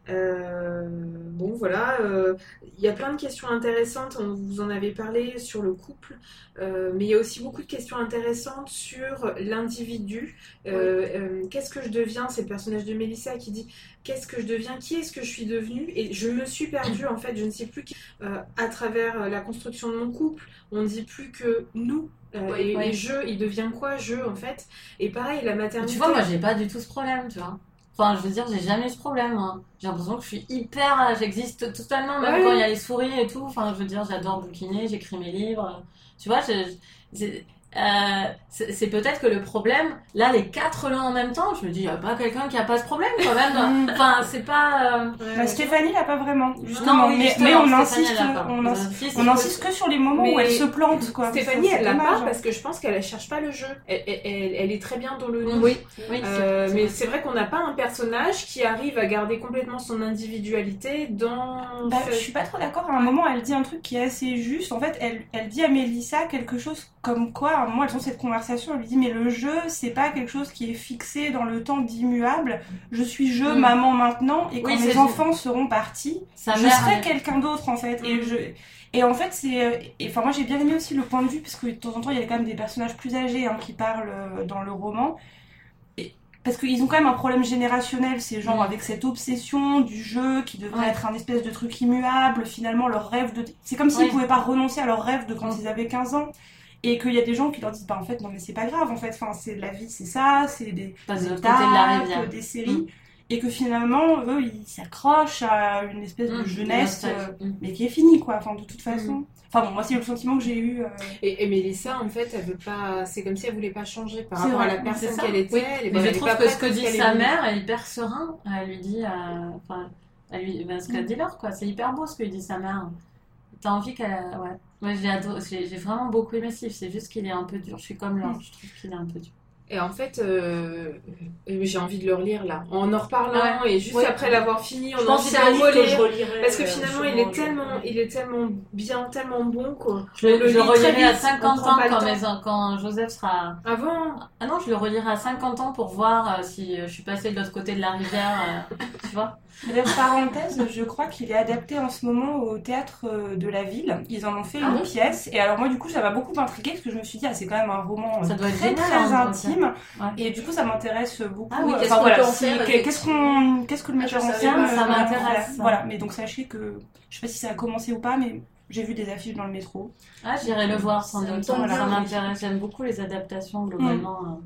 [SPEAKER 4] Euh, bon, voilà. Euh, il y a plein de questions intéressantes. On vous en avait parlé sur le couple, euh, mais il y a aussi beaucoup de questions intéressantes sur l'individu. Qu'est-ce que je deviens? C'est le personnage de Mélissa qui dit Qu'est-ce que je deviens? Qui est-ce que je suis devenue? Et je me suis perdue, en fait, je ne sais plus qui. à travers la construction de mon couple, on ne dit plus que nous. et, je, il devient quoi? Je, en fait. Et pareil, la maternité.
[SPEAKER 1] Tu vois, moi, j'ai pas du tout ce problème, tu vois. Enfin, je veux dire, j'ai jamais eu ce problème. Hein. J'ai l'impression que je suis hyper. J'existe totalement, même quand il y a les souris et tout. Enfin, je veux dire, j'adore bouquiner, j'écris mes livres. Tu vois, je, euh, c'est peut-être que le problème, là, les quatre là en même temps, je me dis, il n'y a pas quelqu'un qui a pas ce problème quand même. enfin, c'est pas.
[SPEAKER 3] Euh... Bah, Stéphanie l'a pas vraiment. Justement, mais, mais, on insiste, on, on insiste que sur les moments où elle se plante, quoi.
[SPEAKER 4] Stéphanie, elle l'a pas parce que je pense qu'elle cherche pas le jeu. Elle, elle, elle, est très bien dans le. Oui. Euh, mais c'est vrai qu'on n'a pas un personnage qui arrive à garder complètement son individualité dans.
[SPEAKER 3] Bah, je suis pas trop d'accord. À un moment, elle dit un truc qui est assez juste. En fait, elle, elle dit à Mélissa quelque chose comme quoi moi, elles ont cette conversation, elle lui dit, mais le jeu, c'est pas quelque chose qui est fixé dans le temps d'immuable. Je suis je, mm. maman maintenant, et quand mes enfants seront partis, je serai quelqu'un d'autre, en fait. Et mm. je... Et en fait, c'est. Euh, enfin, moi, j'ai bien aimé aussi le point de vue, parce que de temps en temps, il y a quand même des personnages plus âgés hein, qui parlent euh, dans le roman. Parce qu'ils ont quand même un problème générationnel, ces gens, mm. avec cette obsession du jeu qui devrait être un espèce de truc immuable. Finalement, leur rêve de. C'est comme s'ils ne pouvaient pas renoncer à leur rêve de quand ils avaient 15 ans et qu'il y a des gens qui leur disent bah en fait non mais c'est pas grave en fait enfin c'est la vie c'est ça c'est des
[SPEAKER 1] des, de
[SPEAKER 3] des séries mm. et que finalement eux ils s'accrochent à une espèce de mm. jeunesse euh, mm. mais qui est finie quoi enfin de toute façon Enfin bon, moi c'est le sentiment que j'ai eu. Euh.
[SPEAKER 4] Et, et, Mélissa, en fait, elle veut pas. C'est comme si elle voulait pas changer par rapport à la personne qu'elle était.
[SPEAKER 1] mais je trouve que ce que dit sa mère est hyper serein. Elle lui dit, euh, enfin, elle lui, ben, ce qu'elle dit là, quoi. C'est hyper beau ce que dit sa mère. T'as envie qu'elle, ouais. Moi, j'ai j'ai vraiment beaucoup aimé Steve. C'est juste qu'il est un peu dur. Je suis comme là. Je trouve qu'il est un peu dur.
[SPEAKER 4] Et en fait, euh, j'ai envie de le relire là. En en reparlant et juste après l'avoir fini, on en sait un Parce que euh, finalement, il est tellement, il est tellement bien, tellement bon quoi.
[SPEAKER 1] Je, le, je le relirai à 50 ans quand, quand, Joseph sera.
[SPEAKER 4] Avant
[SPEAKER 1] Ah non, je le relirai à 50 ans pour voir euh, si je suis passée de l'autre côté de la rivière. tu vois
[SPEAKER 3] parenthèse, je crois qu'il est adapté en ce moment au théâtre de la ville. Ils en ont fait ah une pièce. Et alors moi, du coup, ça m'a beaucoup intrigué parce que je me suis dit, ah, c'est quand même un roman ça doit très, être très hein, intime. Et du coup, ça m'intéresse beaucoup. Ah
[SPEAKER 1] oui, qu'est-ce voilà,
[SPEAKER 3] qu'est-ce qu'on, qu'est-ce que le metteur en scène
[SPEAKER 1] Ça m'intéresse.
[SPEAKER 3] Voilà, mais donc sachez que je sais pas si ça a commencé ou pas, mais j'ai vu des affiches dans le métro.
[SPEAKER 1] Ah, j'irai le voir sans doute. Ça m'intéresse. J'aime beaucoup les adaptations globalement. Mm.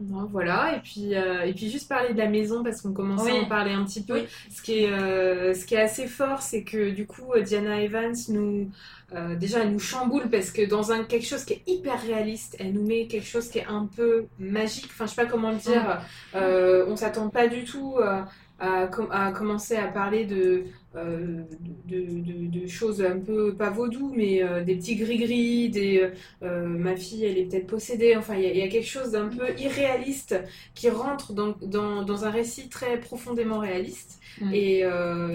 [SPEAKER 4] Bon, voilà, et puis, euh, et puis juste parler de la maison parce qu'on commençait à en parler un petit peu. Ce, qui est, euh, ce qui est assez fort, c'est que du coup, Diana Evans nous, euh, déjà, elle nous chamboule parce que dans un quelque chose qui est hyper réaliste, elle nous met quelque chose qui est un peu magique. Enfin, je sais pas comment le dire. Euh, on s'attend pas du tout à, à, commencer à parler de, euh, de, choses un peu pas vaudou, mais des petits gris-gris, des ma fille, elle est peut-être possédée. Enfin, il y, a quelque chose d'un peu irréaliste qui rentre dans, dans, dans, un récit très profondément réaliste. Et,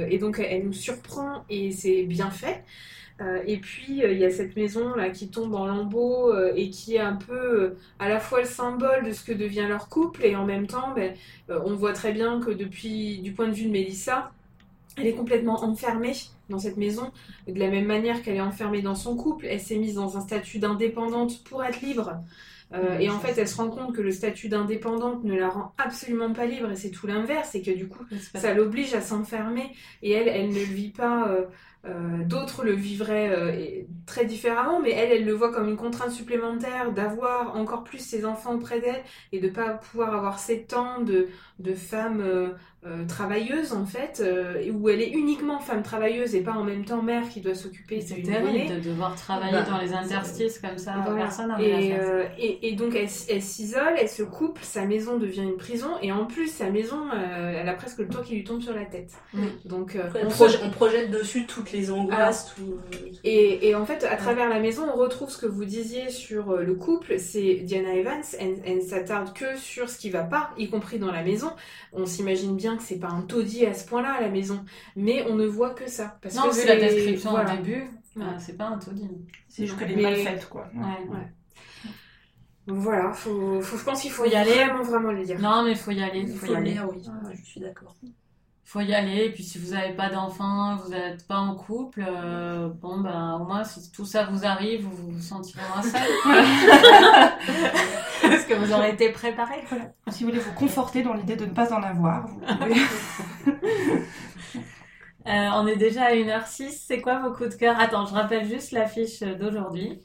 [SPEAKER 4] et donc, elle nous surprend et c'est bien fait. Euh, et puis euh, il y a cette maison là qui tombe en lambeaux euh, et qui est un peu à la fois le symbole de ce que devient leur couple et en même temps ben, on voit très bien que depuis du point de vue de Mélissa elle est complètement enfermée dans cette maison de la même manière qu'elle est enfermée dans son couple elle s'est mise dans un statut d'indépendante pour être libre. Et en fait, elle se rend compte que le statut d'indépendante ne la rend absolument pas libre, et c'est tout l'inverse, et que du coup, ça l'oblige à s'enfermer, et elle, elle ne vit pas euh, d'autres le vivraient euh, très différemment, mais elle, elle le voit comme une contrainte supplémentaire d'avoir encore plus ses enfants auprès d'elle et de pas pouvoir avoir ces temps de, de femme euh, euh, travailleuse en fait, euh, où elle est uniquement femme travailleuse et pas en même temps mère qui doit s'occuper
[SPEAKER 1] de terrible de devoir travailler bah, dans les interstices comme ça, personne
[SPEAKER 4] et, euh, et, et, donc elle, elle s'isole, elle se coupe, sa maison devient une prison et en plus sa maison, elle a presque le toit qui lui tombe sur la tête.
[SPEAKER 2] Donc on, projette, on, projette dessus toutes les angoisses. tout...
[SPEAKER 4] et, et, en fait, à travers la maison, on retrouve ce que vous disiez sur le couple, c'est Diana Evans, elle, elle ne s'attarde que sur ce qui va pas, y compris dans la maison. On s'imagine bien que c'est pas un taudis à ce point-là à la maison, mais on ne voit que ça.
[SPEAKER 1] Parce non, que vu la description au début, euh, c'est pas un taudis.
[SPEAKER 3] C'est juste qu'elle est mal faite, quoi.
[SPEAKER 4] Ouais. Donc voilà, faut, faut, je pense qu'il faut y aller. Vraiment, vraiment le dire.
[SPEAKER 1] Non, mais il faut y aller.
[SPEAKER 2] Il faut, y aller, oui. je suis d'accord.
[SPEAKER 1] faut y aller. Et puis si vous n'avez pas d'enfant, vous n'êtes pas en couple, euh, bon ben au moins si tout ça vous arrive, vous vous sentirez moins seul. Parce que vous aurez été préparé.
[SPEAKER 3] Si vous voulez vous conforter dans l'idée de ne pas en avoir, vous pouvez...
[SPEAKER 1] Euh, on est déjà à 1h06. C'est quoi vos coups de cœur? Attends, je rappelle juste l'affiche d'aujourd'hui.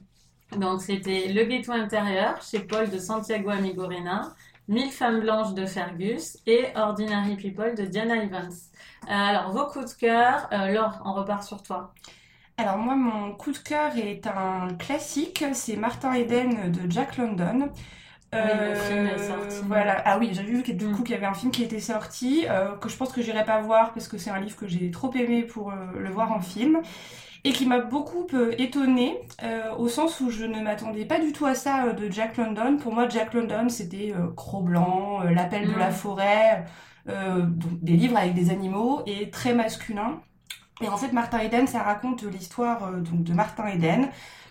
[SPEAKER 1] Donc, c'était Le Ghetto intérieur chez Paul de Santiago Amigorena, Mille femmes blanches de Fergus et Ordinary People de Diana Evans. Euh, alors, vos coups de cœur. Euh, Laure, on repart sur toi.
[SPEAKER 3] Alors moi, mon coup de cœur est un classique, c'est Martin Eden de Jack London.
[SPEAKER 1] Le film est sorti.
[SPEAKER 3] Voilà. Ah oui, j'ai vu du mm. coup qu'il y avait un film qui était sorti, que je pense que j'irai pas voir parce que c'est un livre que j'ai trop aimé pour le voir en film et qui m'a beaucoup euh, étonnée euh, au sens où je ne m'attendais pas du tout à ça euh, de Jack London. Pour moi, Jack London, c'était Cro-Blanc, L'appel de la mm. forêt, des livres avec des animaux et très masculin. Et en fait, Martin Eden, ça raconte l'histoire donc de Martin Eden,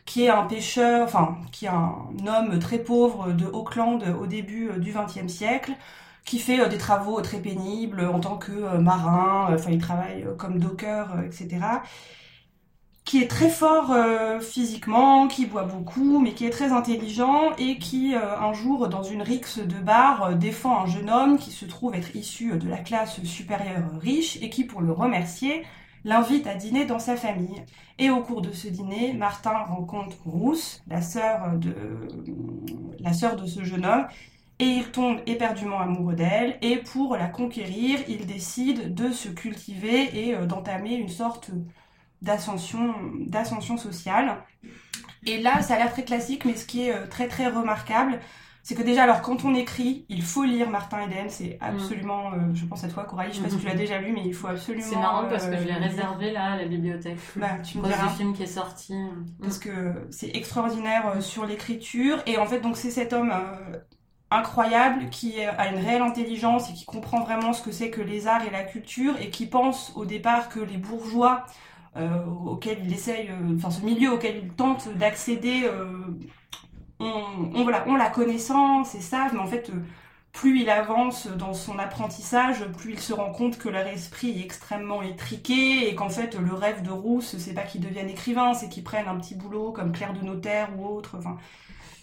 [SPEAKER 3] qui est un pêcheur, enfin, qui est un homme très pauvre de Auckland au début du XXe siècle, qui fait des travaux très pénibles en tant que marin, enfin, il travaille comme docker, etc qui est très fort euh, physiquement, qui boit beaucoup, mais qui est très intelligent et qui, euh, un jour, dans une rixe de bar, euh, défend un jeune homme qui se trouve être issu de la classe supérieure riche et qui, pour le remercier, l'invite à dîner dans sa famille. Et au cours de ce dîner, Martin rencontre Rousse, la sœur de, ce jeune homme, et il tombe éperdument amoureux d'elle, et pour la conquérir, il décide de se cultiver et d'entamer une sorte d'ascension, d'ascension sociale. Et là, ça a l'air très classique, mais ce qui est euh, très très remarquable, c'est que déjà, alors quand on écrit, il faut lire Martin Eden, c'est mm. absolument, euh, je pense à toi Coralie, je sais pas si tu l'as mm-hmm. déjà lu, mais il faut absolument...
[SPEAKER 1] C'est marrant parce que je l'ai euh, réservé là à la bibliothèque.
[SPEAKER 3] Bah, tu me
[SPEAKER 1] diras. du film qui est sorti.
[SPEAKER 3] Parce que c'est extraordinaire sur l'écriture, et en fait, donc c'est cet homme incroyable qui a une réelle intelligence et qui comprend vraiment ce que c'est que les arts et la culture, et qui pense au départ que les bourgeois euh, auquel il essaye, euh, enfin ce milieu auquel il tente d'accéder, euh, on, voilà, on la connaissance et ça, mais en fait, plus il avance dans son apprentissage, plus il se rend compte que leur esprit est extrêmement étriqué et qu'en fait le rêve de Rousse, c'est pas qu'il devienne écrivain, c'est qu'il prenne un petit boulot comme clerc de notaire ou autre.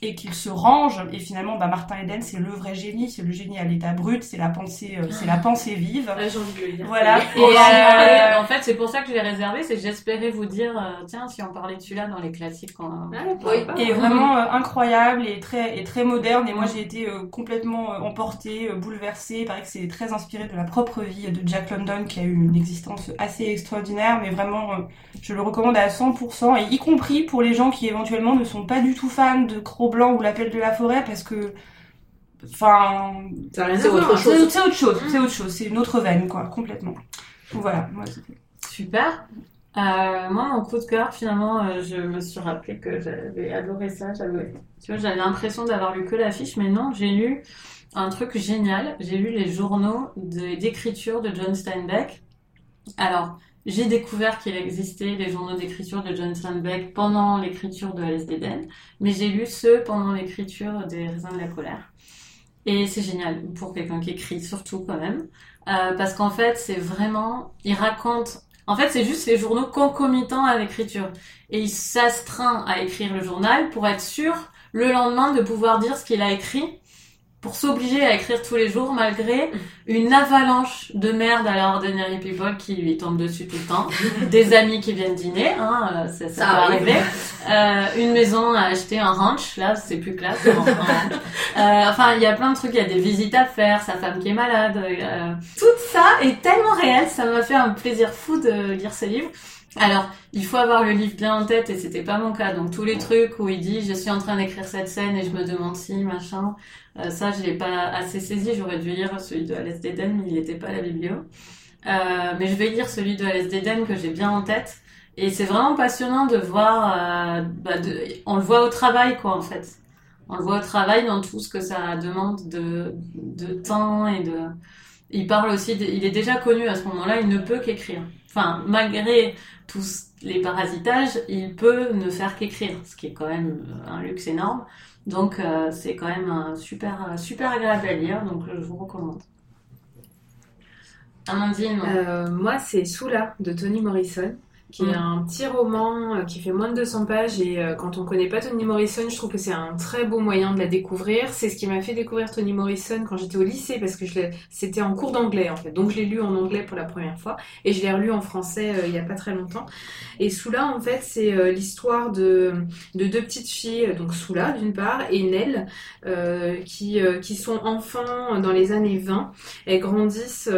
[SPEAKER 3] Et qu'il se range. Et finalement, bah, Martin Eden, c'est le vrai génie, c'est le génie à l'état brut, c'est la pensée, euh, c'est la pensée vive.
[SPEAKER 1] j'ai envie de le dire.
[SPEAKER 3] Voilà.
[SPEAKER 1] Et, euh, en fait, c'est pour ça que je l'ai réservé, c'est que j'espérais vous dire, euh, tiens, si on parlait de celui-là dans les classiques. Quand...
[SPEAKER 3] oui. Et vraiment incroyable et très, et très moderne. Et moi, j'ai été complètement emportée, bouleversée. Il paraît que c'est très inspiré de la propre vie de Jack London, qui a eu une existence assez extraordinaire, mais vraiment, je le recommande à 100%, et y compris pour les gens qui éventuellement ne sont pas du tout fans de Crow blanc ou l'appel de la forêt parce que enfin
[SPEAKER 2] c'est autre chose.
[SPEAKER 3] C'est autre chose c'est autre chose c'est une autre veine quoi complètement. Voilà
[SPEAKER 1] super. Euh, moi mon coup de cœur finalement euh, je me suis rappelé que j'avais adoré ça j'avais tu vois j'avais l'impression d'avoir lu que l'affiche mais non j'ai lu un truc génial. J'ai lu les journaux d'écriture de John Steinbeck. Alors j'ai découvert qu'il existait les journaux d'écriture de John Steinbeck pendant l'écriture de Alice d'Eden, mais j'ai lu ceux pendant l'écriture des Raisins de la colère. Et c'est génial pour quelqu'un qui écrit, surtout quand même, euh, parce qu'en fait, c'est vraiment, il raconte, en fait, c'est juste les journaux concomitants à l'écriture. Et il s'astreint à écrire le journal pour être sûr le lendemain de pouvoir dire ce qu'il a écrit pour s'obliger à écrire tous les jours malgré une avalanche de merde à la Ordinary People qui lui tombe dessus tout le temps, des amis qui viennent dîner, hein, ça, ça, peut arriver, euh, une maison à acheter, un ranch, là c'est plus classe, euh, enfin il y a plein de trucs, il y a des visites à faire, sa femme qui est malade, euh, tout ça est tellement réel, ça m'a fait un plaisir fou de lire ce livre. Alors, il faut avoir le livre bien en tête et c'était pas mon cas. Donc tous les trucs où il dit je suis en train d'écrire cette scène et je me demande si machin, euh, ça je l'ai pas assez saisi. J'aurais dû lire celui de Alès d'Eden, mais il n'était pas à la biblio. Euh, mais je vais lire celui de Alès d'Eden que j'ai bien en tête. Et c'est vraiment passionnant de voir, euh, bah de, on le voit au travail quoi en fait. On le voit au travail dans tout ce que ça demande de, de temps et de. Il parle aussi, il est déjà connu à ce moment-là, il ne peut qu'écrire. Enfin, malgré tous les parasitages, il peut ne faire qu'écrire, ce qui est quand même euh, un luxe énorme. Donc euh, c'est quand même super, super agréable à lire, donc je vous recommande. Amandine
[SPEAKER 4] Moi, c'est Soula de Toni Morrison qui est mm. un petit roman euh, qui fait moins de 200 pages et euh, quand on connaît pas Toni Morrison, je trouve que c'est un très beau moyen de la découvrir. C'est ce qui m'a fait découvrir Toni Morrison quand j'étais au lycée parce que c'était en cours d'anglais en fait. Donc je l'ai lu en anglais pour la première fois et je l'ai relu en français euh, il y a pas très longtemps. Et Soula en fait, c'est l'histoire de, de deux petites filles, donc Soula d'une part et Nell qui qui sont enfants dans les années 20. Elles grandissent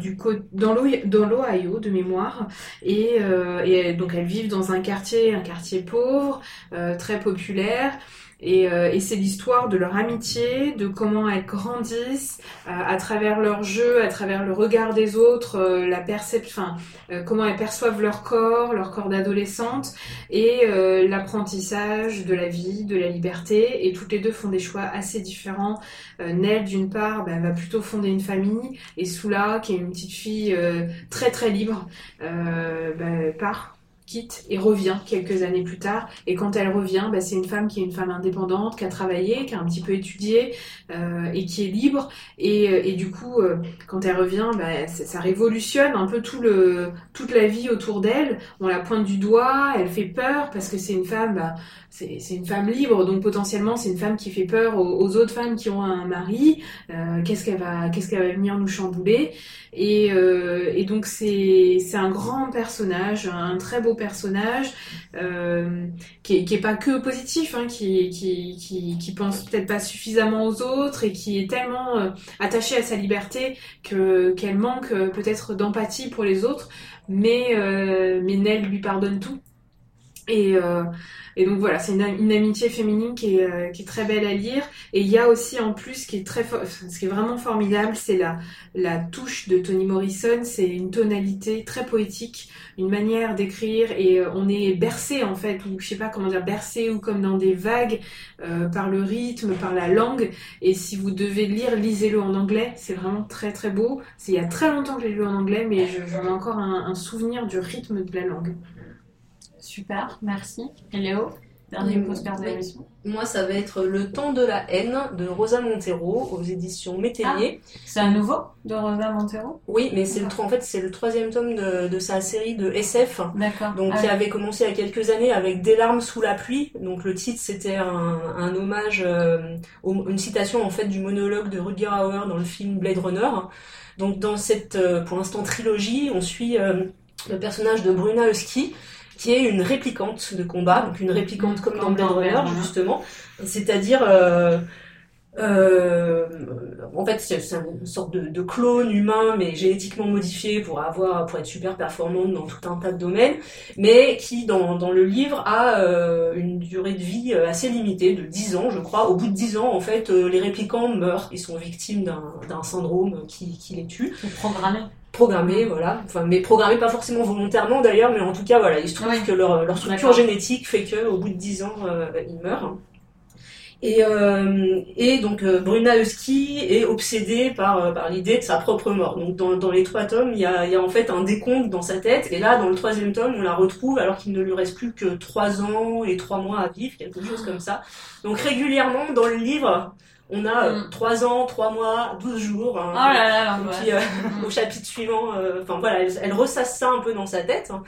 [SPEAKER 4] du dans l'Ohio de mémoire et et donc elles vivent dans un quartier, un quartier pauvre, euh, très populaire. Et, euh, et c'est l'histoire de leur amitié, de comment elles grandissent à travers leur jeu, à travers le regard des autres, la perception, enfin, comment elles perçoivent leur corps, leur corps d'adolescente, et l'apprentissage de la vie, de la liberté. Et toutes les deux font des choix assez différents. Nell, d'une part, bah, va plutôt fonder une famille, et Soula, qui est une petite fille très très libre, bah, part quitte et revient quelques années plus tard. Et quand elle revient, bah, c'est une femme qui est une femme indépendante, qui a travaillé, qui a un petit peu étudié euh, et qui est libre. Et, euh, et du coup, euh, quand elle revient, bah, ça, révolutionne un peu tout le, toute la vie autour d'elle. On la pointe du doigt, elle fait peur parce que c'est une femme, bah, c'est une femme libre, donc potentiellement c'est une femme qui fait peur aux, autres femmes qui ont un mari. Euh, qu'est-ce qu'elle va, qu'est-ce qu'elle va venir nous chambouler? Et, euh, et donc c'est un grand personnage, un très beau personnage euh, qui, est, pas que positif, hein, qui, qui qui pense peut-être pas suffisamment aux autres et qui est tellement euh, attaché à sa liberté que qu'elle manque euh, peut-être d'empathie pour les autres, mais mais Nell lui pardonne tout. Et, euh, et donc voilà, c'est une, amitié féminine qui est, euh, qui est, très belle à lire. Et il y a aussi en plus ce qui est très, ce qui est vraiment formidable, c'est la, la touche de Toni Morrison. C'est une tonalité très poétique, une manière d'écrire et euh, on est bercé en fait, ou je sais pas comment dire, bercé ou comme dans des vagues euh, par le rythme, par la langue. Et si vous devez lire, lisez-le en anglais. C'est vraiment très très beau. C'est il y a très longtemps que j'ai lu en anglais, mais j'en ai encore un, un souvenir du rythme de la langue.
[SPEAKER 1] Super, merci. Et Léo, dernier mmh, de l'émission.
[SPEAKER 2] Moi, ça va être Le temps de la haine de Rosa Montero aux éditions Métellier.
[SPEAKER 1] Ah, c'est un nouveau de Rosa Montero
[SPEAKER 2] Oui, mais c'est le, en fait, c'est le troisième tome de, sa série de SF.
[SPEAKER 1] D'accord.
[SPEAKER 2] Donc, ah qui avait commencé il y a quelques années avec Des larmes sous la pluie. Donc, le titre, c'était un, hommage, euh, une citation en fait du monologue de Rutger Hauer dans le film Blade Runner. Donc, dans cette, euh, pour l'instant, trilogie, on suit euh, le personnage de Bruna Husky qui est une réplicante de combat, donc une réplicante comme dans Blade Runner justement, c'est-à-dire euh, euh, en fait c'est une sorte de, clone humain mais génétiquement modifié pour avoir pour être super performante dans tout un tas de domaines, mais qui dans, dans le livre a euh, une durée de vie assez limitée de 10 ans je crois. Au bout de 10 ans en fait les réplicants meurent, ils sont victimes d'un syndrome qui, qui les tue.
[SPEAKER 1] Programmé
[SPEAKER 2] programmés, voilà. Enfin, mais programmés pas forcément volontairement d'ailleurs, mais en tout cas, voilà, il se trouve que leur, leur structure génétique fait que au bout de 10 ans, euh, ils meurent. Et, euh, et donc euh, Bruna Husky est obsédée par, par l'idée de sa propre mort. Donc dans, dans les trois tomes, il y a, y a en fait un décompte dans sa tête. Et là, dans le troisième tome, on la retrouve alors qu'il ne lui reste plus que trois ans et trois mois à vivre, quelque chose comme ça. Donc régulièrement dans le livre, on a 3 mm. ans, 3 mois, 12 jours.
[SPEAKER 1] Hein, oh là là,
[SPEAKER 2] puis, euh, au chapitre suivant, euh, enfin voilà, elle, ressasse ça un peu dans sa tête. Hein.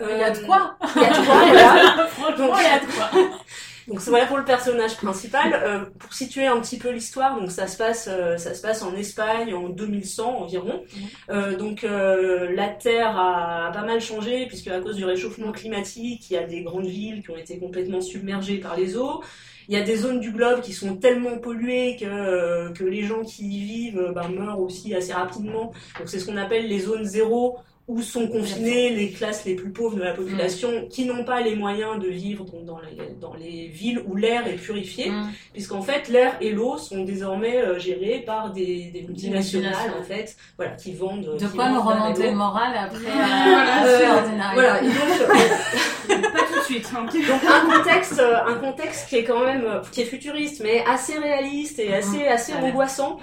[SPEAKER 1] il y a de quoi
[SPEAKER 2] Il y a de quoi, voilà. Franchement, il y a de quoi. Donc voilà pour le personnage principal. Euh, pour situer un petit peu l'histoire, donc ça se passe, ça se passe en Espagne en 2100 environ. Mm. donc la Terre a, pas mal changé puisque à cause du réchauffement climatique, il y a des grandes villes qui ont été complètement submergées par les eaux. Il y a des zones du globe qui sont tellement polluées que, euh, que les gens qui y vivent bah, meurent aussi assez rapidement. Donc c'est ce qu'on appelle les zones zéro où sont confinées les classes les plus pauvres de la population mm. qui n'ont pas les moyens de vivre dans, les, dans les villes où l'air est purifié, mm. puisqu'en fait l'air et l'eau sont désormais euh, gérés par des, des multinationales en fait, voilà, qui vendent.
[SPEAKER 1] De quoi nous remonter le moral après voilà, euh,
[SPEAKER 2] voilà. donc, pas tout de suite. Hein. Donc un contexte, euh, un contexte qui est quand même qui est futuriste, mais assez réaliste et assez assez angoissant.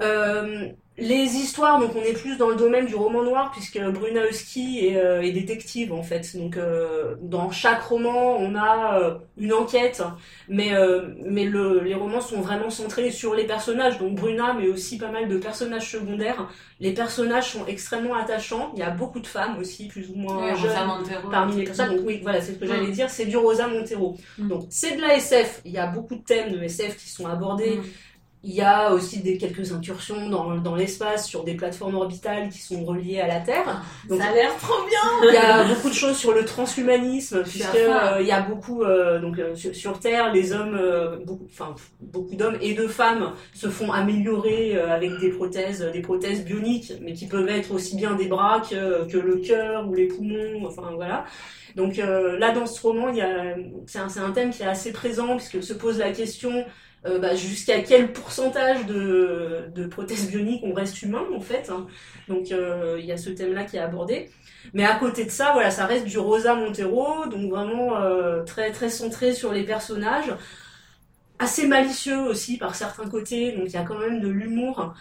[SPEAKER 2] Euh, les histoires, donc on est plus dans le domaine du roman noir puisque Bruna Husky est, euh, est détective en fait. Donc euh, dans chaque roman, on a euh, une enquête, mais mais le, les romans sont vraiment centrés sur les personnages. Donc Bruna, mais aussi pas mal de personnages secondaires. Les personnages sont extrêmement attachants. Il y a beaucoup de femmes aussi, plus ou moins jeunes parmi les personnages. Donc oui, voilà, c'est ce que j'allais mm. dire. C'est du Rosa Montero. Mm. Donc c'est de la SF. Il y a beaucoup de thèmes de SF qui sont abordés. Mm. Il y a aussi des, quelques incursions dans, dans l'espace sur des plateformes orbitales qui sont reliées à la Terre.
[SPEAKER 1] Donc, ça a l'air trop bien
[SPEAKER 2] Il y a beaucoup de choses sur le transhumanisme, puisque euh, il y a beaucoup... Euh, donc euh, sur, Terre, les hommes, beaucoup, enfin, beaucoup d'hommes et de femmes se font améliorer avec des prothèses, des prothèses bioniques, mais qui peuvent être aussi bien des bras que, que le cœur ou les poumons, enfin voilà. Donc là, dans ce roman, il y a, c'est un, un thème qui est assez présent, puisque se pose la question euh, bah, jusqu'à quel pourcentage de, de, prothèses bioniques on reste humain en fait. Hein. Donc euh, il y a ce thème-là qui est abordé. Mais à côté de ça, voilà, ça reste du Rosa Montero, donc vraiment euh, très très centré sur les personnages, assez malicieux aussi par certains côtés, donc il y a quand même de l'humour.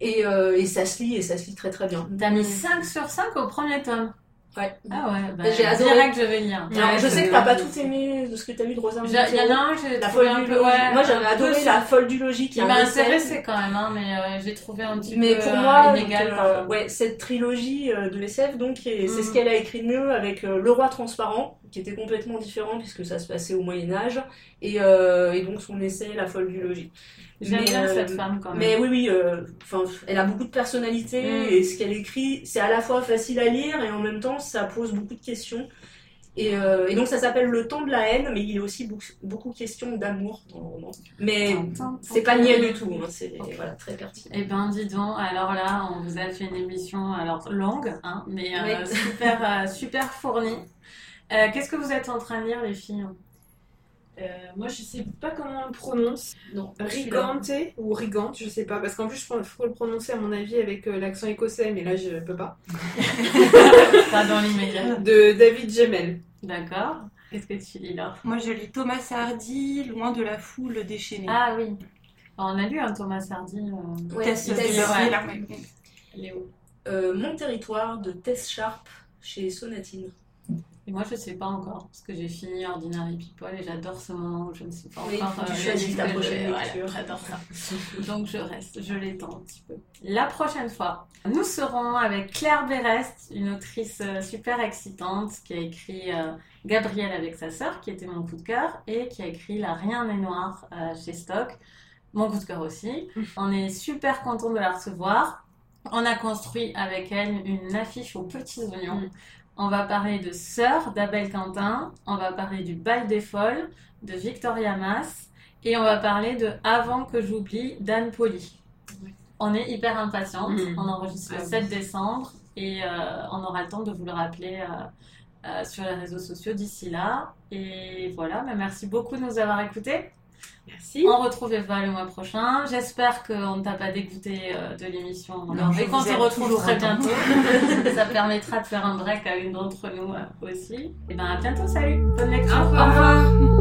[SPEAKER 2] et, et ça se lit et ça se lit très très bien.
[SPEAKER 1] T'as mis 5 sur 5 au premier tome.
[SPEAKER 2] Ouais.
[SPEAKER 1] Ah ouais, bah, j'ai adoré. Direct, je vais lire.
[SPEAKER 2] je sais que t'as pas tout aimé de ce que t'as lu de Rosa.
[SPEAKER 1] Il y en a un, j'ai
[SPEAKER 2] la folle du logis. Moi, j'avais adoré la folle du logis.
[SPEAKER 1] Il m'a intéressé quand même, hein, mais euh, j'ai trouvé un petit
[SPEAKER 2] mais
[SPEAKER 1] peu
[SPEAKER 2] pour moi, inégal. Euh, ouais, cette trilogie euh, de SF, donc, c'est ce mm. qu'elle a écrit de mieux avec Le Roi Transparent, qui était complètement différent puisque ça se passait au Moyen Âge, et, et donc son essai La folle du logis.
[SPEAKER 1] J'aime bien cette femme quand même.
[SPEAKER 2] Mais oui, oui, enfin, elle a beaucoup de personnalité mm. et ce qu'elle écrit, c'est à la fois facile à lire et en même temps, ça pose beaucoup de questions. Et, euh, et, donc ça s'appelle Le temps de la haine, mais il est aussi beaucoup, beaucoup question d'amour dans le roman. Mais c'est pas niais du tout, hein, c'est voilà, très pertinent.
[SPEAKER 1] Eh ben dis donc, alors là, on vous a fait une émission alors longue, hein, mais euh, super, euh, super fournie. Qu'est-ce que vous êtes en train de lire les filles?
[SPEAKER 4] Moi, je sais pas comment on le prononce. Non. Rigante ou Rigante, je sais pas. Parce qu'en plus, il faut le prononcer, à mon avis, avec l'accent écossais, mais là, je peux pas.
[SPEAKER 1] pas dans l'immédiat.
[SPEAKER 4] De David Gemmel.
[SPEAKER 1] D'accord. Qu'est-ce que tu lis là?
[SPEAKER 3] Moi, je lis Thomas Hardy, Loin de la foule déchaînée.
[SPEAKER 1] Ah oui. On a lu un Thomas Hardy.
[SPEAKER 2] Euh... Ouais, Léo. Euh, Mon territoire de Tess Sharp chez Sonatine.
[SPEAKER 1] Et moi, je ne sais pas encore, parce que j'ai fini Ordinary People et j'adore ce moment où je ne sais pas
[SPEAKER 2] oui, encore. Tu euh, choisis ta prochaine lecture.
[SPEAKER 1] j'adore ça. Donc, je reste, je l'étends un petit peu. La prochaine fois, nous serons avec Claire Berest, une autrice euh, super excitante qui a écrit euh, Gabrielle avec sa sœur, qui était mon coup de cœur, et qui a écrit La Rien n'est noir chez Stock. Mon coup de cœur aussi. On est super content de la recevoir. On a construit avec elle une affiche aux petits oignons. On va parler de Sœur d'Abel Quentin, on va parler du Bal des Folles de Victoria Mass et on va parler de Avant que j'oublie d'Anne Poli. On est hyper impatiente, mm. on enregistre le 7 ah décembre et euh, on aura le temps de vous le rappeler euh, euh, sur les réseaux sociaux d'ici là. Et voilà, mais merci beaucoup de nous avoir écoutés.
[SPEAKER 4] Merci.
[SPEAKER 1] On retrouve Eva le mois prochain. J'espère qu'on ne t'a pas dégoûté euh, de l'émission. Et qu'on se retrouve très bientôt. Ça permettra de faire un break à une d'entre nous euh, aussi. Et bien à bientôt, salut. Bonne lecture.
[SPEAKER 3] Au revoir.